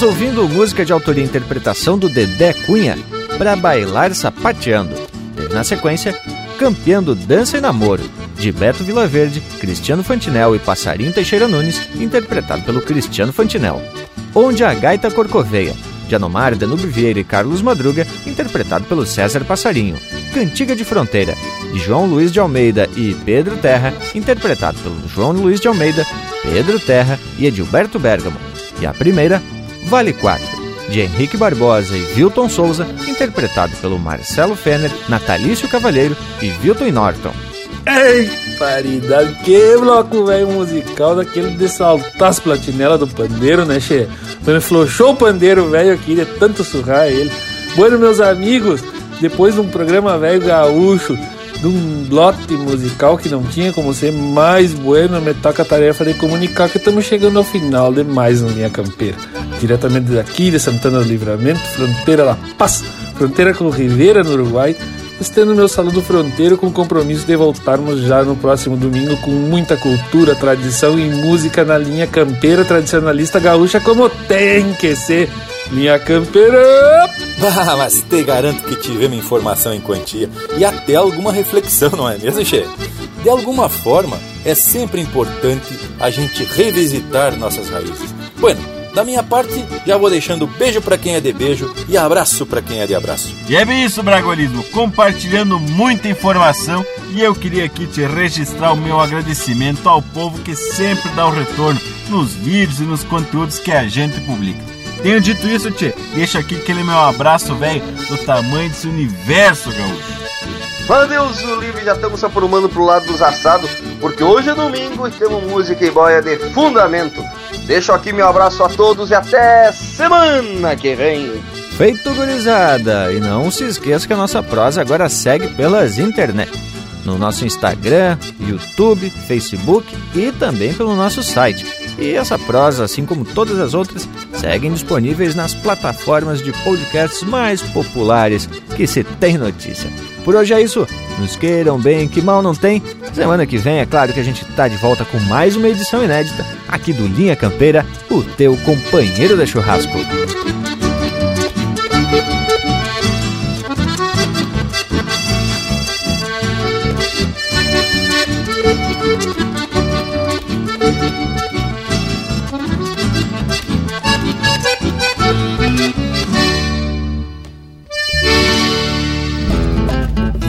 Speaker 2: Estamos ouvindo música de autoria e interpretação do Dedé Cunha para bailar sapateando. Na sequência, Campeando Dança e Namoro, de Beto Vilaverde, Cristiano Fantinel e Passarinho Teixeira Nunes, interpretado pelo Cristiano Fantinel. Onde a Gaita Corcoveia, de Anomar Danube Vieira e Carlos Madruga, interpretado pelo César Passarinho. Cantiga de Fronteira, de João Luiz de Almeida e Pedro Terra, interpretado pelo João Luiz de Almeida, Pedro Terra e Edilberto Bergamo. E a primeira, Vale 4, de Henrique Barbosa e Wilton Souza, interpretado pelo Marcelo Fenner, Natalício Cavalheiro e Wilton Norton.
Speaker 6: Ei, paridade, que bloco velho musical daquele de saltar as platinelas do pandeiro, né, che? Quando flochou o pandeiro velho aqui de tanto surrar ele. Bueno, meus amigos, depois de um programa velho gaúcho, de um lote musical que não tinha como ser mais bueno, me toca a tarefa de comunicar que estamos chegando ao final de mais uma linha campeira. Diretamente daqui de Santana do Livramento, fronteira da Paz, fronteira com Ribeira, no Uruguai, estendo meu salão do fronteiro com o compromisso de voltarmos já no próximo domingo com muita cultura, tradição e música na linha campeira tradicionalista gaúcha como tem que ser. Linha campeira!
Speaker 1: Ah, mas te garanto que tivemos informação em quantia e até alguma reflexão, não é mesmo, Che? De alguma forma, é sempre importante a gente revisitar nossas raízes. Bueno, da minha parte, já vou deixando beijo para quem é de beijo e abraço para quem é de abraço.
Speaker 5: E é bem isso, Bragolismo, compartilhando muita informação e eu queria aqui te registrar o meu agradecimento ao povo que sempre dá o retorno nos vídeos e nos conteúdos que a gente publica. Tenho dito isso, Tchê. Deixa aqui aquele meu abraço, velho, do tamanho desse universo, gaúcho.
Speaker 4: Mas Deus o livre, já estamos se aprumando pro lado dos assados, porque hoje é domingo e temos música e boia de fundamento. Deixo aqui meu abraço a todos e até semana que vem.
Speaker 2: Feito gurizada! E não se esqueça que a nossa prosa agora segue pelas internet. No nosso Instagram, YouTube, Facebook e também pelo nosso site. E essa prosa, assim como todas as outras, seguem disponíveis nas plataformas de podcasts mais populares que se tem notícia. Por hoje é isso. Nos queiram bem, que mal não tem. Semana que vem, é claro que a gente tá de volta com mais uma edição inédita aqui do Linha Campeira, o teu companheiro de churrasco.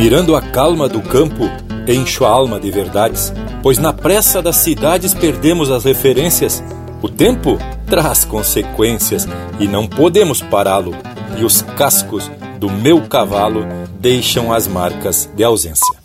Speaker 1: Mirando a calma do campo, encho a alma de verdades, pois na pressa das cidades perdemos as referências. O tempo traz consequências e não podemos pará-lo, e os cascos do meu cavalo deixam as marcas de ausência.